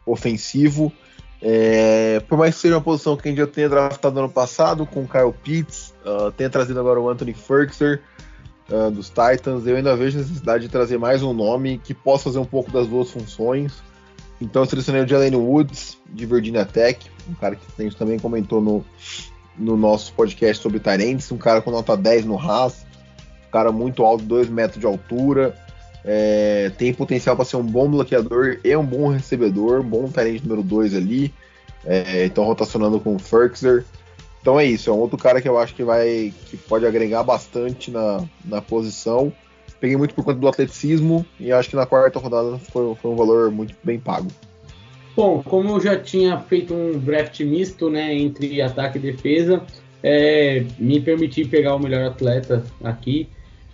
ofensivo. É, por mais que seja uma posição que a gente já tenha draftado no ano passado, com o Kyle Pitts, uh, tenha trazido agora o Anthony Ferguson uh, dos Titans, eu ainda vejo necessidade de trazer mais um nome que possa fazer um pouco das duas funções. Então eu selecionei o Jalen Woods, de Virginia Tech, um cara que a gente também comentou no, no nosso podcast sobre Tyrants, um cara com nota 10 no Haas, cara muito alto, 2 metros de altura. É, tem potencial para ser um bom bloqueador e um bom recebedor, bom talento número 2 ali. É, então rotacionando com o Ferkser. Então é isso, é um outro cara que eu acho que vai que pode agregar bastante na, na posição. Peguei muito por conta do atleticismo e acho que na quarta rodada foi, foi um valor muito bem pago. Bom, como eu já tinha feito um draft misto né, entre ataque e defesa, é, me permiti pegar o melhor atleta aqui.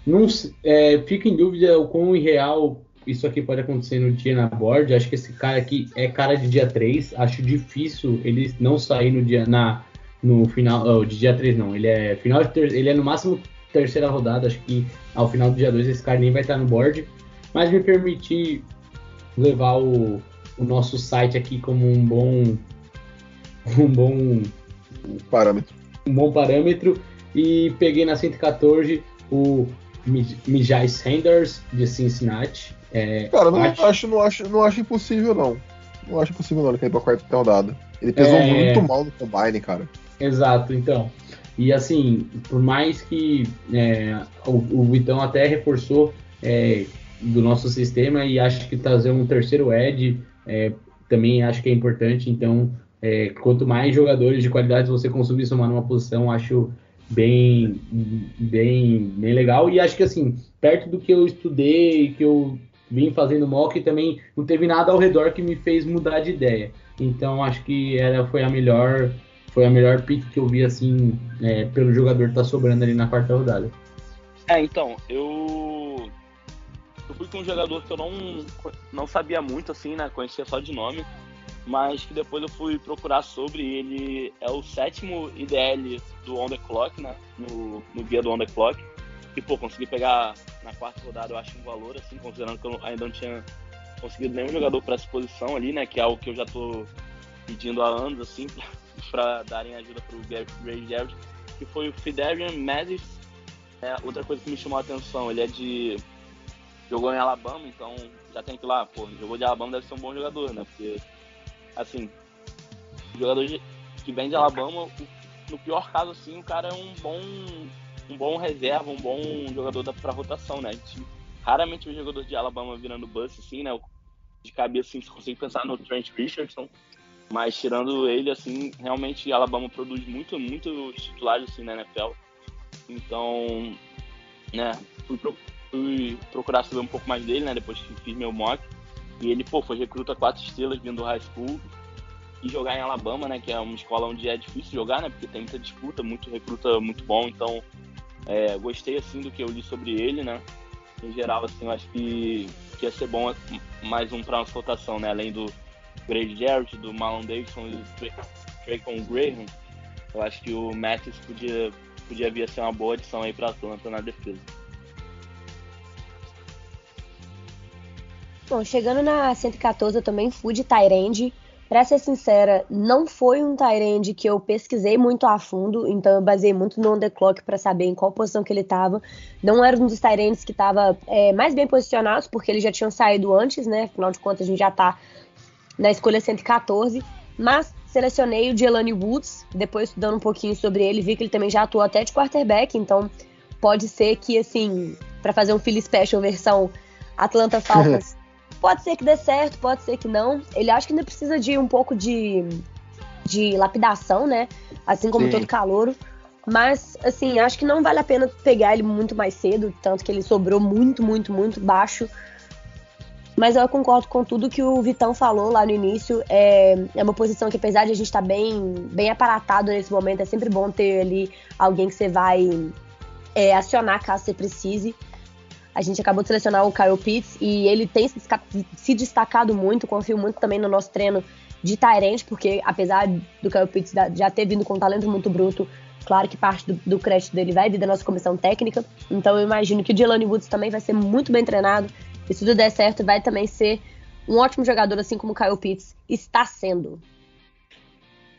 Não, é, fico em dúvida o quão irreal isso aqui pode acontecer no dia na board. Acho que esse cara aqui é cara de dia 3. Acho difícil ele não sair no dia na no final oh, de dia 3 não. Ele é final ter, ele é no máximo terceira rodada, acho que ao final do dia 2 esse cara nem vai estar no board. Mas me permitir levar o, o nosso site aqui como um bom um bom parâmetro. Um bom parâmetro e peguei na 114 o Mijai Sanders, de Cincinnati. É, Cara, não acho- acho, não, acho, não acho impossível, não. Não acho impossível, não, ele cair pra quarta rodada. Ele pesou É. muito mal no combine, cara. Exato, então. E assim, por mais que é, o, o Vitão até reforçou é, do nosso sistema e acho que trazer um terceiro Ed é, também acho que é importante. Então, é, quanto mais jogadores de qualidade você conseguir somar numa posição, acho bem, bem, bem legal. E acho que assim, perto do que eu estudei, que eu vim fazendo mock, também não teve nada ao redor que me fez mudar de ideia. Então, acho que era, foi a melhor foi a melhor pick que eu vi assim é, pelo jogador que tá sobrando ali na quarta rodada. É, então, eu. Eu fui com um jogador que eu não, não sabia muito, assim, né? Conhecia só de nome. Mas que depois eu fui procurar sobre. Ele é o sétimo IDL do On The Clock, né? No, no guia do On The Clock. E, pô, consegui pegar na quarta rodada, eu acho um valor, assim, considerando que eu ainda não tinha conseguido nenhum jogador para essa posição ali, né? Que é algo que eu já tô pedindo há anos, assim, pra darem ajuda pro Gray Jarrett. Que foi o Fidarian Mathis é, outra coisa que me chamou a atenção, ele é de. jogou em Alabama, então já tem que ir lá, pô, jogou de Alabama deve ser um bom jogador, né? Porque, assim, jogador que vem de Alabama, o- no pior caso, assim, o cara é um bom. um bom reserva, um bom jogador da, pra rotação, né? A gente raramente vê jogador de Alabama virando bust, assim, né? De cabeça, assim, você consegue pensar no Trent Richardson. Mas tirando ele, assim, realmente Alabama produz muito, muitos titulares assim na NFL. Então, né, fui, pro- fui procurar saber um pouco mais dele, né, depois que fiz meu mock. E ele, pô, foi recruta quatro estrelas vindo do high school e jogar em Alabama, né, que é uma escola onde é difícil jogar, né, porque tem muita disputa, muito recruta muito bom. Então, é, gostei, assim, do que eu li sobre ele, né. Em geral, assim, eu acho que, que ia ser bom mais um para nossa rotação, né, além do Grady Jarrett, do Marlon Davidson e do Tra- Trayvon Graham. Eu acho que o Matthews podia podia vir a ser uma boa adição aí para Atlanta na defesa. Bom, chegando na 114, eu também fui de Tyrande. Pra ser sincera, não foi um Tyrande que eu pesquisei muito a fundo, então eu baseei muito no on the clock pra saber em qual posição que ele tava. Não era um dos Tyrands que tava é, mais bem posicionados, porque eles já tinham saído antes, né? Afinal de contas, a gente já tá na escolha 114. Mas selecionei o Jelani Woods, depois estudando um pouquinho sobre ele, vi que ele também já atuou até de quarterback, então pode ser que, assim, pra fazer um Philly Special versão Atlanta [LAUGHS] Falcons, pode ser que dê certo, pode ser que não. Ele acha que ainda precisa de um pouco de, de lapidação, né? Assim como Sim. todo calouro. Mas, assim, acho que não vale a pena pegar ele muito mais cedo, tanto que ele sobrou muito, muito, muito baixo. Mas eu concordo com tudo que o Vitão falou lá no início. É, é uma posição que, apesar de a gente estar bem, bem aparatado nesse momento, é sempre bom ter ali alguém que você vai é, acionar caso você precise. A gente acabou de selecionar o Kyle Pitts e ele tem se, destacado muito. Confio muito também no nosso treino de Tyrant, porque apesar do Kyle Pitts já ter vindo com um talento muito bruto, claro que parte do, do crédito dele vai vir da nossa comissão técnica. Então eu imagino que o Jelani Woods também vai ser muito bem treinado. E se tudo der certo, vai também ser um ótimo jogador, assim como o Kyle Pitts está sendo.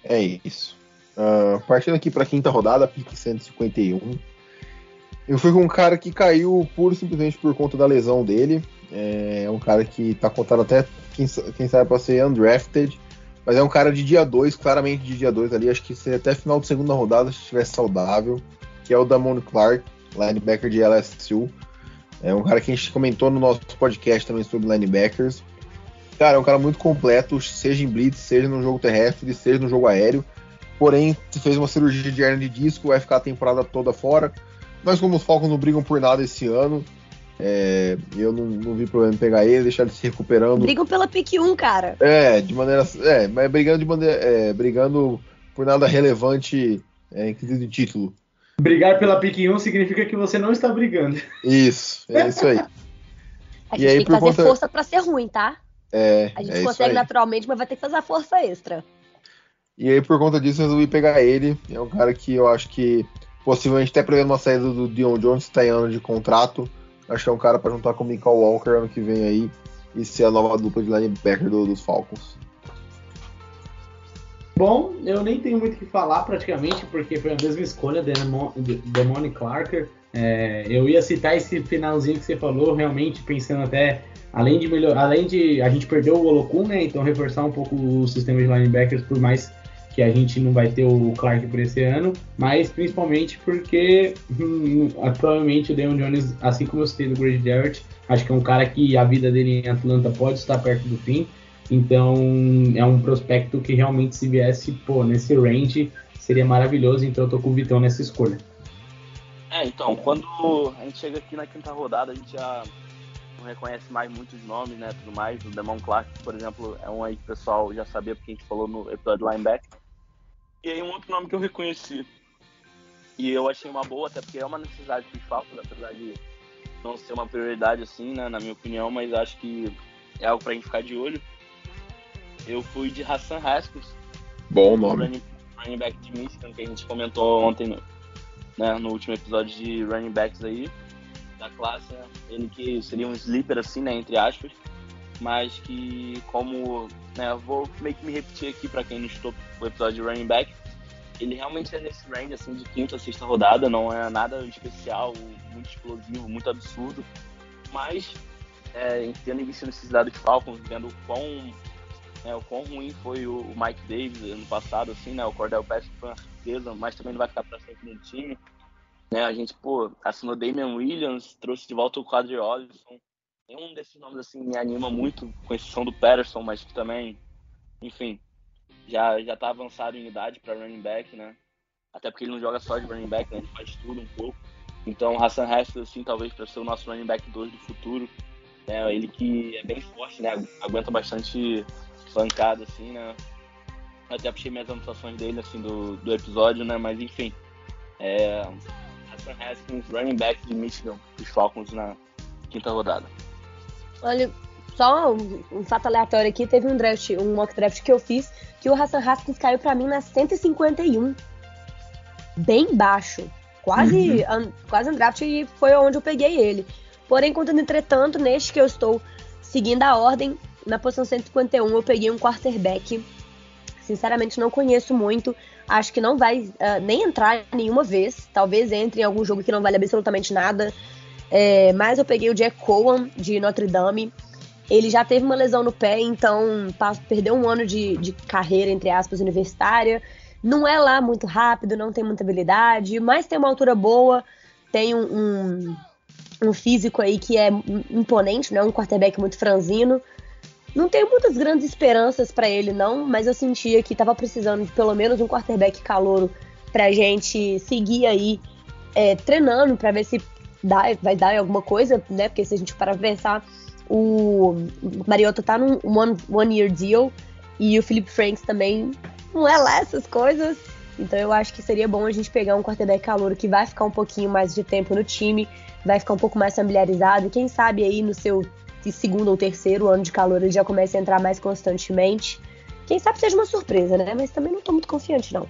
É isso. Ah, partindo aqui pra quinta rodada, pique 151. Eu fui com um cara que caiu puro simplesmente por conta da lesão dele. É um cara que tá contado até, quem, quem sabe, pra ser undrafted. Mas é um cara de dia 2, claramente de dia 2 ali. Acho que seria até final de segunda rodada se estivesse saudável. Que é o Damon Clark, linebacker de LSU. É um cara que a gente comentou no nosso podcast também sobre linebackers. Cara, é um cara muito completo, seja em blitz, seja no jogo terrestre, seja no jogo aéreo. Porém, se fez uma cirurgia de hernia de disco, vai ficar a temporada toda fora. Mas como os Falcons não brigam por nada esse ano, é, eu não, não vi problema em pegar ele, deixar ele se recuperando. Brigam pela pick 1, cara. É, de maneira. É, mas brigando de maneira. é, brigando por nada relevante é, em quesito de título. Brigar pela pick 1 significa que você não está brigando. Isso, é isso aí. [LAUGHS] A E gente aí, tem que por fazer conta- força pra ser ruim, tá? É, A gente é isso consegue aí. naturalmente, mas vai ter que fazer a força extra. E aí, por conta disso, eu resolvi pegar ele. É um cara que eu acho que possivelmente até prevendo uma saída do Dion Jones, que tá em ano de contrato. Acho que é um cara para juntar com o Michael Walker ano que vem aí e ser a nova dupla de linebacker do- dos Falcons. Bom, eu nem tenho muito o que falar praticamente, porque foi a mesma escolha da Demon- de- Demone Clarker. É, eu ia citar esse finalzinho que você falou, realmente pensando até além de além de a gente perdeu o Olokun, né? Então reforçar um pouco o sistema de linebackers, por mais que a gente não vai ter o Clark por esse ano, mas principalmente porque hum, provavelmente o Deion Jones, assim como eu citei do Grady Jarrett, acho que é um cara que a vida dele em Atlanta pode estar perto do fim. Então é um prospecto que realmente se viesse pô, nesse range seria maravilhoso. Então eu tô com o Vitão nessa escolha. É, então, quando a gente chega aqui na quinta rodada, a gente já não reconhece mais muitos nomes, né, tudo mais. O Demon Clark, por exemplo, é um aí que o pessoal já sabia porque a gente falou no episódio linebacker. E aí um outro nome que eu reconheci e eu achei uma boa, até porque é uma necessidade que falta, apesar de não ser uma prioridade assim, né, na minha opinião, mas acho que é algo pra gente ficar de olho. Eu fui de Hassan Haskins. Bom nome. Running, running back de Michigan, que a gente comentou ontem no, né, no último episódio de running backs aí da classe, né? Ele que seria um sleeper assim, né, entre aspas, mas que como, né, vou meio que me repetir aqui para quem não estou o episódio de running back, ele realmente é nesse range assim de quinta a sexta rodada, não é nada especial, muito explosivo, muito absurdo, mas é, tendo visto nesses dados de Falcons, vendo o quão, né, o quão ruim foi o, o, Mike Davis ano passado, assim, né, o Cordell Patterson foi uma certeza, mas também não vai ficar para sempre no time, né? A gente, pô, assinou Damian Williams, trouxe de volta o Quadri Olson. Nenhum desses nomes, assim, me anima muito, com exceção do Patterson, mas que também, enfim, já, já tá avançado em idade para running back, né? Até porque ele não joga só de running back, né? Ele faz tudo um pouco. Então, Hassan Haskins, assim, talvez para ser o nosso running back 2 do futuro. Né? Ele que é bem forte, né? Aguenta bastante pancada, assim, né? Até puxei minhas anotações dele, assim, do, do episódio, né? Mas, enfim, é, Hassan Haskins, running back de Michigan, dos Falcons na quinta rodada. Olha, só um, um, fato aleatório aqui, teve um draft, um mock draft que eu fiz, que o Hassan Haskins caiu para mim na 151. Bem baixo. Quase, uhum. um, quase um draft e foi onde eu peguei ele. Porém, contudo, entretanto, neste que eu estou seguindo a ordem, na posição 151 eu peguei um quarterback. Sinceramente, não conheço muito. Acho que não vai uh, nem entrar nenhuma vez. Talvez entre em algum jogo que não vale absolutamente nada. É, mas eu peguei o Jack Cohen, de Notre Dame. Ele já teve uma lesão no pé, então perdeu um ano de, de carreira, entre aspas, universitária. Não é lá muito rápido, não tem muita habilidade, mas tem uma altura boa, tem um, um, um físico aí que é imponente, né? Um quarterback muito franzino. Não tenho muitas grandes esperanças para ele, não, mas eu sentia que estava precisando de pelo menos um quarterback calouro pra gente seguir aí é, treinando para ver se dá, vai dar alguma coisa, né? Porque se a gente parar pra pensar, o Mariota tá num one, one year deal e o Philip Franks também não é lá essas coisas. Então eu acho que seria bom a gente pegar um quarterback calouro que vai ficar um pouquinho mais de tempo no time, vai ficar um pouco mais familiarizado, quem sabe aí no seu segundo ou terceiro ano de calor ele já começa a entrar mais constantemente. Quem sabe seja uma surpresa, né? Mas também não tô muito confiante, não.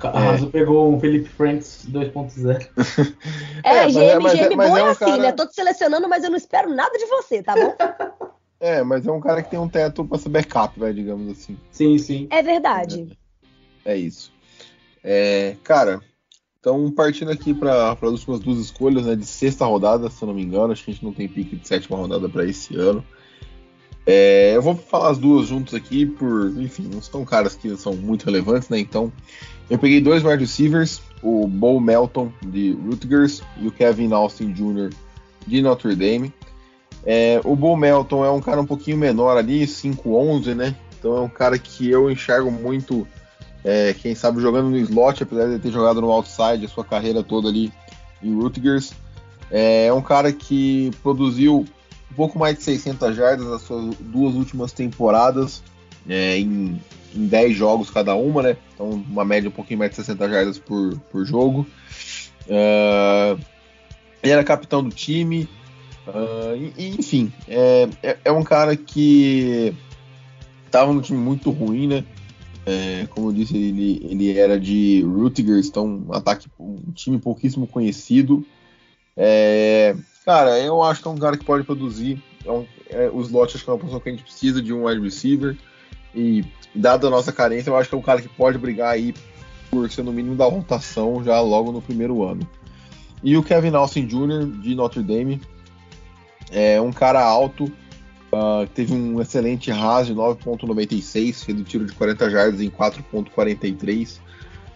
Arraso é. pegou um Felipe Franks 2.0. [LAUGHS] É, é, GM, é, mas, GM mas bom é, é assim, cara... né? Tô te selecionando, mas eu não espero nada de você, tá bom? [LAUGHS] É, mas é um cara que tem um teto pra ser backup, vai, digamos assim. Sim, sim. É verdade. É, é isso. É, cara, então, partindo aqui para as últimas duas escolhas, né, de sexta rodada, se eu não me engano, acho que a gente não tem pique de sétima rodada para esse ano. É, eu vou falar as duas juntas aqui, por, enfim, não são caras que são muito relevantes, né? Então, eu peguei dois wide receivers, o Bo Melton de Rutgers e o Kevin Austin Jr. de Notre Dame. É, o Bo Melton é um cara um pouquinho menor ali, 5'11", né? Então é um cara que eu enxergo muito é, quem sabe jogando no slot, apesar de ter jogado no outside a sua carreira toda ali em Rutgers. É, é um cara que produziu um pouco mais de 600 jardas nas suas duas últimas temporadas, é, em, em 10 jogos cada uma, né? Então, uma média um pouquinho mais de 60 jardas por, por jogo. Uh, ele era capitão do time. Uh, enfim, é, é, é, um cara que estava num time muito ruim, né? É, como eu disse, ele, ele era de Rutgers, então um ataque, um time pouquíssimo conhecido. É, cara, eu acho que é um cara que pode produzir. É um, é, os lotes acho que é uma posição que a gente precisa de um wide receiver. E dada a nossa carência, eu acho que é um cara que pode brigar aí por ser no mínimo da rotação já logo no primeiro ano. E o Kevin Austin Jr., de Notre Dame. É um cara alto, uh, teve um excelente RAS de 9.96, fez o tiro de 40 jardas em 4.43.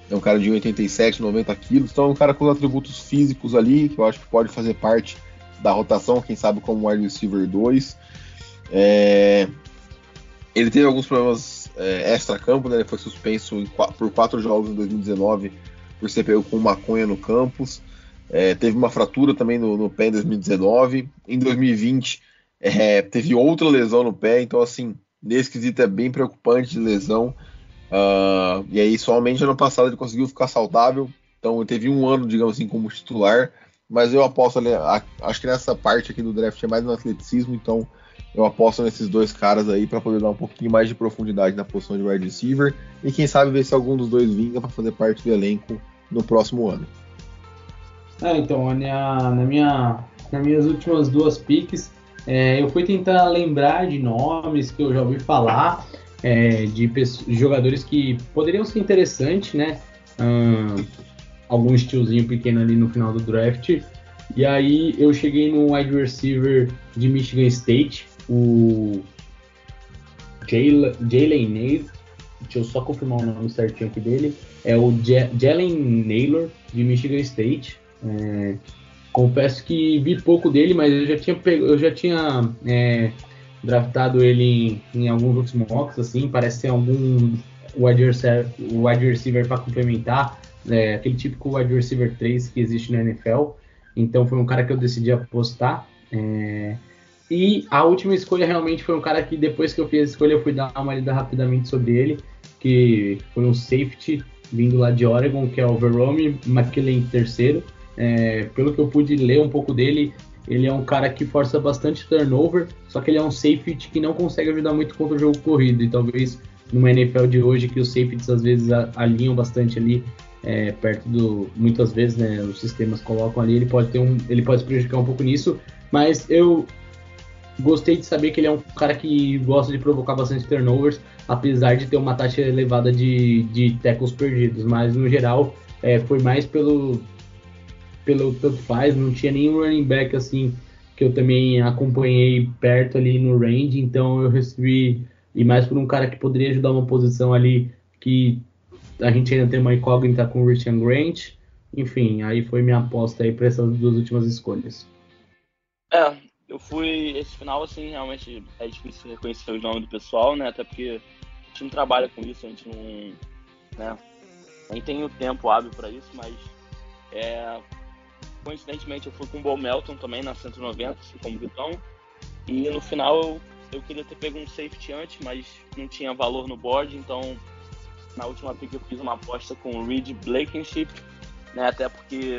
É um cara de 87, 90 quilos, então é um cara com atributos físicos ali, que eu acho que pode fazer parte da rotação, quem sabe como wide receiver 2. É... Ele teve alguns problemas é, extra-campo, né? Ele foi suspenso por quatro jogos em 2019 por ser pego com maconha no campus. É, teve uma fratura também no, no, pé em 2019. Em 2020 é, teve outra lesão no pé, então assim, nesse quesito é bem preocupante de lesão. Uh, e aí, somente ano passado ele conseguiu ficar saudável, então teve um ano, digamos assim, como titular. Mas eu aposto ali, acho que nessa parte aqui do draft é mais no atleticismo, então eu aposto nesses dois caras aí para poder dar um pouquinho mais de profundidade na posição de wide receiver e quem sabe ver se algum dos dois vinga para fazer parte do elenco no próximo ano. É, então, minha, na minha, nas minhas últimas duas picks, é, eu fui tentar lembrar de nomes que eu já ouvi falar, é, de jogadores que poderiam ser interessantes, né? Algum estilozinho pequeno ali no final do draft. E aí eu cheguei no wide receiver de Michigan State, o Jalen Naylor. Deixa eu só confirmar o nome certinho aqui dele. É o Jalen Naylor, de Michigan State. É, confesso que vi pouco dele, mas eu já tinha, eu já tinha é, draftado ele em, em, alguns outros mocks, assim, parece ser algum wide receiver, wide receiver para complementar, é, aquele típico wide receiver 3 que existe na NFL. Então foi um cara que eu decidi apostar. É, e a última escolha realmente foi um cara que depois que eu fiz a escolha eu fui dar uma lida rapidamente sobre ele, que foi um safety vindo lá de Oregon, que é o Verome McKillen III. É, pelo que eu pude ler um pouco dele, ele é um cara que força bastante turnover, só que ele é um safety que não consegue ajudar muito contra o jogo corrido. E talvez numa NFL de hoje que os safeties às vezes alinham bastante ali é, perto do, muitas vezes, né, os sistemas colocam ali, ele pode ter um, ele pode prejudicar um pouco nisso. Mas eu gostei de saber que ele é um cara que gosta de provocar bastante turnovers, apesar de ter uma taxa elevada de, de tackles perdidos. Mas no geral é, foi mais pelo pelo tanto faz, não tinha nenhum running back assim que eu também acompanhei perto ali no range, então eu recebi e mais por um cara que poderia ajudar uma posição ali que a gente ainda tem uma incógnita com o Richard Grant. Enfim, aí foi minha aposta aí para essas duas últimas escolhas. É, eu fui esse final assim, realmente é difícil reconhecer o nome do pessoal, né? Até porque a gente não trabalha com isso, a gente não, né? Nem tem o tempo hábil para isso, mas é, coincidentemente eu fui com o Bo Melton também na 190, assim como Vitão. E no final eu, eu queria ter pego um safety antes, mas não tinha valor no board, então na última pick eu fiz uma aposta com o Reed Blankenship, né? Até porque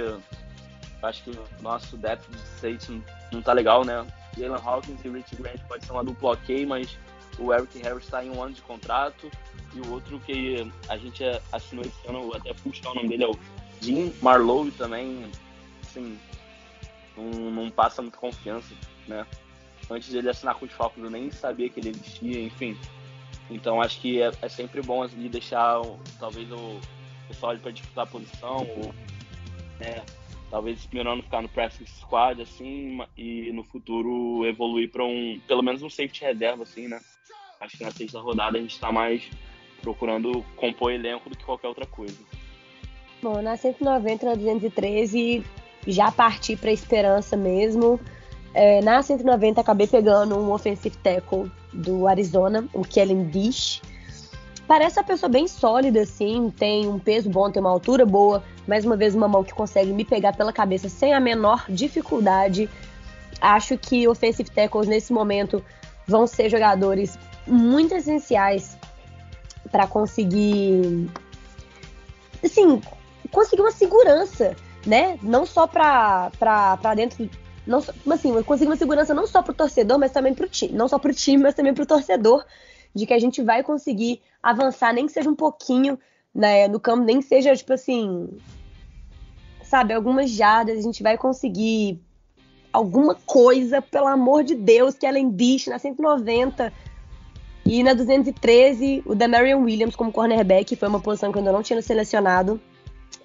acho que o nosso depth de safety não tá legal, né? Jalen Hawkins e Rich Grant pode ser uma dupla ok, mas o Eric Harris está em um ano de contrato e o outro que a gente assinou esse ano, até puxar o nome dele é o Jim Marlowe também, assim, não, não passa muita confiança, né? Antes dele assinar com os Falcons, eu nem sabia que ele existia, enfim. Então acho que é, é sempre bom assim, deixar talvez o pessoal ali para disputar a posição, ou, né, talvez esse ficar no practice squad assim e no futuro evoluir para um pelo menos um safety reserva assim, né? Acho que na sexta rodada a gente está mais procurando compor elenco do que qualquer outra coisa. Bom, na 190, na 213, já parti para esperança mesmo. É, na 190 acabei pegando um offensive tackle do Arizona, o Kellen Dish. Parece uma pessoa bem sólida, assim, tem um peso bom, tem uma altura boa. Mais uma vez, uma mão que consegue me pegar pela cabeça sem a menor dificuldade. Acho que offensive tackles nesse momento vão ser jogadores muito essenciais para conseguir, assim, conseguir uma segurança né? Não só para dentro. Não, assim, conseguir uma segurança não só para o torcedor, mas também para o time. Não só para o time, mas também para o torcedor, de que a gente vai conseguir avançar, nem que seja um pouquinho né, no campo, nem que seja, tipo assim, sabe, algumas jardas, a gente vai conseguir alguma coisa, pelo amor de Deus, que ela diz na 190 e na 213, o Demarion Williams como cornerback, foi uma posição que eu ainda não tinha selecionado,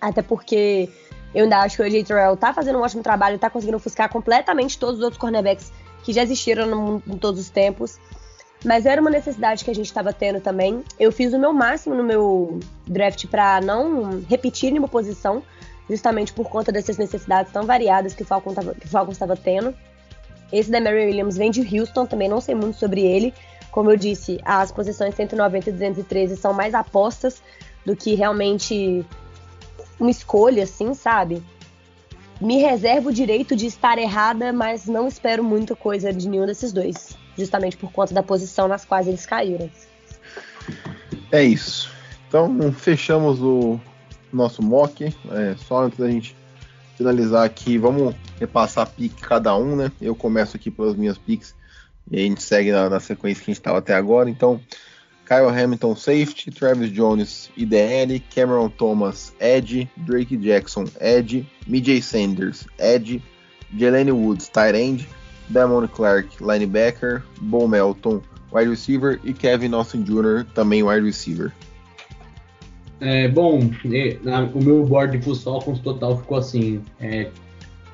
até porque Eu ainda acho que o AJ Terrell tá fazendo um ótimo trabalho, tá conseguindo ofuscar completamente todos os outros cornerbacks que já existiram no, em todos os tempos. Mas era uma necessidade que a gente estava tendo também. Eu fiz o meu máximo no meu draft para não repetir nenhuma posição, justamente por conta dessas necessidades tão variadas que o Falcon estava tendo. Esse da Mary Williams vem de Houston, também não sei muito sobre ele. Como eu disse, as posições 190 e 213 são mais apostas do que realmente uma escolha, assim, sabe? Me reservo o direito de estar errada, mas não espero muita coisa de nenhum desses dois, justamente por conta da posição nas quais eles caíram. É isso. Então, fechamos o nosso mock. É, só antes da gente finalizar aqui, vamos repassar a pick cada um, né? Eu começo aqui pelas minhas picks e a gente segue na, na sequência que a gente estava até agora. Então, Kyle Hamilton, safety, Travis Jones, IDL, Cameron Thomas, edge, Drake Jackson, edge, MJ Sanders, edge, Jelani Woods, tight end, Damon Clark, linebacker, Bo Melton, wide receiver e Kevin Austin Jr., também wide receiver. É, bom, na, o meu board de full com total ficou assim: é,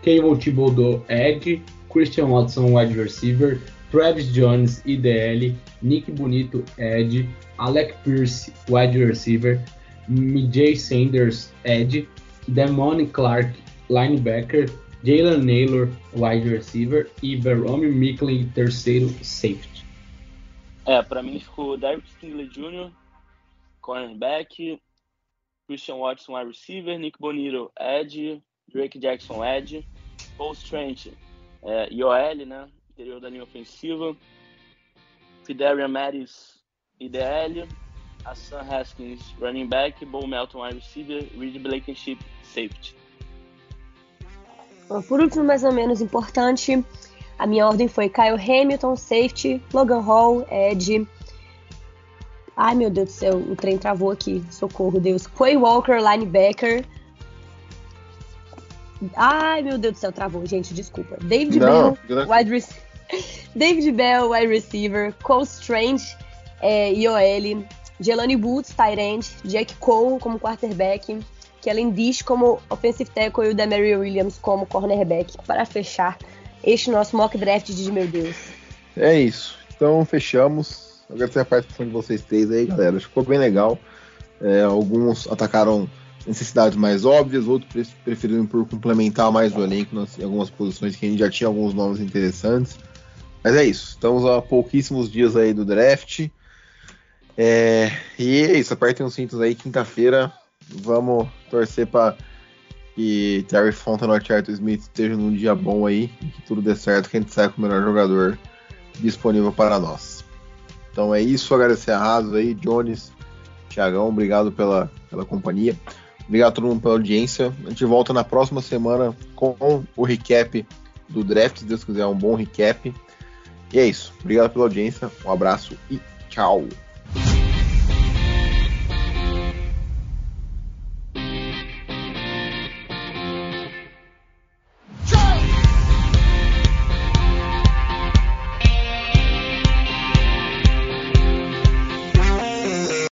Cable Thibodeau, Edge, Christian Watson, wide receiver, Travis Jones, IDL, Nick Bonito, Edge, Alec Pierce, wide receiver, MJ Sanders, Edge, Demone Clark, linebacker, Jalen Naylor, wide receiver e Verome Micklin, terceiro safety. É, para mim ficou Derek Stingley Jr., cornerback, Christian Watson, wide receiver, Nick Bonito, edge, Drake Jackson, edge, Paul Strange, é, IOL, né, interior da linha ofensiva, Fidarian Mattis, IDL, Hassan Haskins, running back, Bo Melton, wide receiver, Reed Blankenship, safety. Por último, mais ou menos importante, a minha ordem foi Kyle Hamilton, safety, Logan Hall, edge, Ai, meu Deus do céu, o trem travou aqui. Socorro, Deus. Quay Walker, linebacker. Ai, meu Deus do céu, travou, gente, desculpa. David Bell, wide receiver. [LAUGHS] David Bell, wide receiver. Cole Strange, é. Jelani Woods, tight end. Jack Cole como quarterback. Kellen Dish como offensive tackle e o Demery Williams como cornerback. Para fechar este nosso mock draft de meu Deus. É isso. Então fechamos Agradecer a participação de vocês três aí, galera. Acho que ficou bem legal. É, alguns atacaram necessidades mais óbvias, outros preferiram por complementar mais o elenco em algumas posições que a gente já tinha alguns nomes interessantes. Mas é isso. Estamos a pouquíssimos dias aí do draft. É, e é isso. Apertem os cintos aí. Quinta-feira vamos torcer para que Terry Fontenot e Arthur Smith estejam num dia bom aí. Que tudo dê certo. Que a gente saia com o melhor jogador disponível para nós. Então é isso, agradecer a Raso aí, Jones, Tiagão, obrigado pela, pela companhia. Obrigado a todo mundo pela audiência. A gente volta na próxima semana com o recap do draft, se Deus quiser, um bom recap. E é isso. Obrigado pela audiência, um abraço e tchau.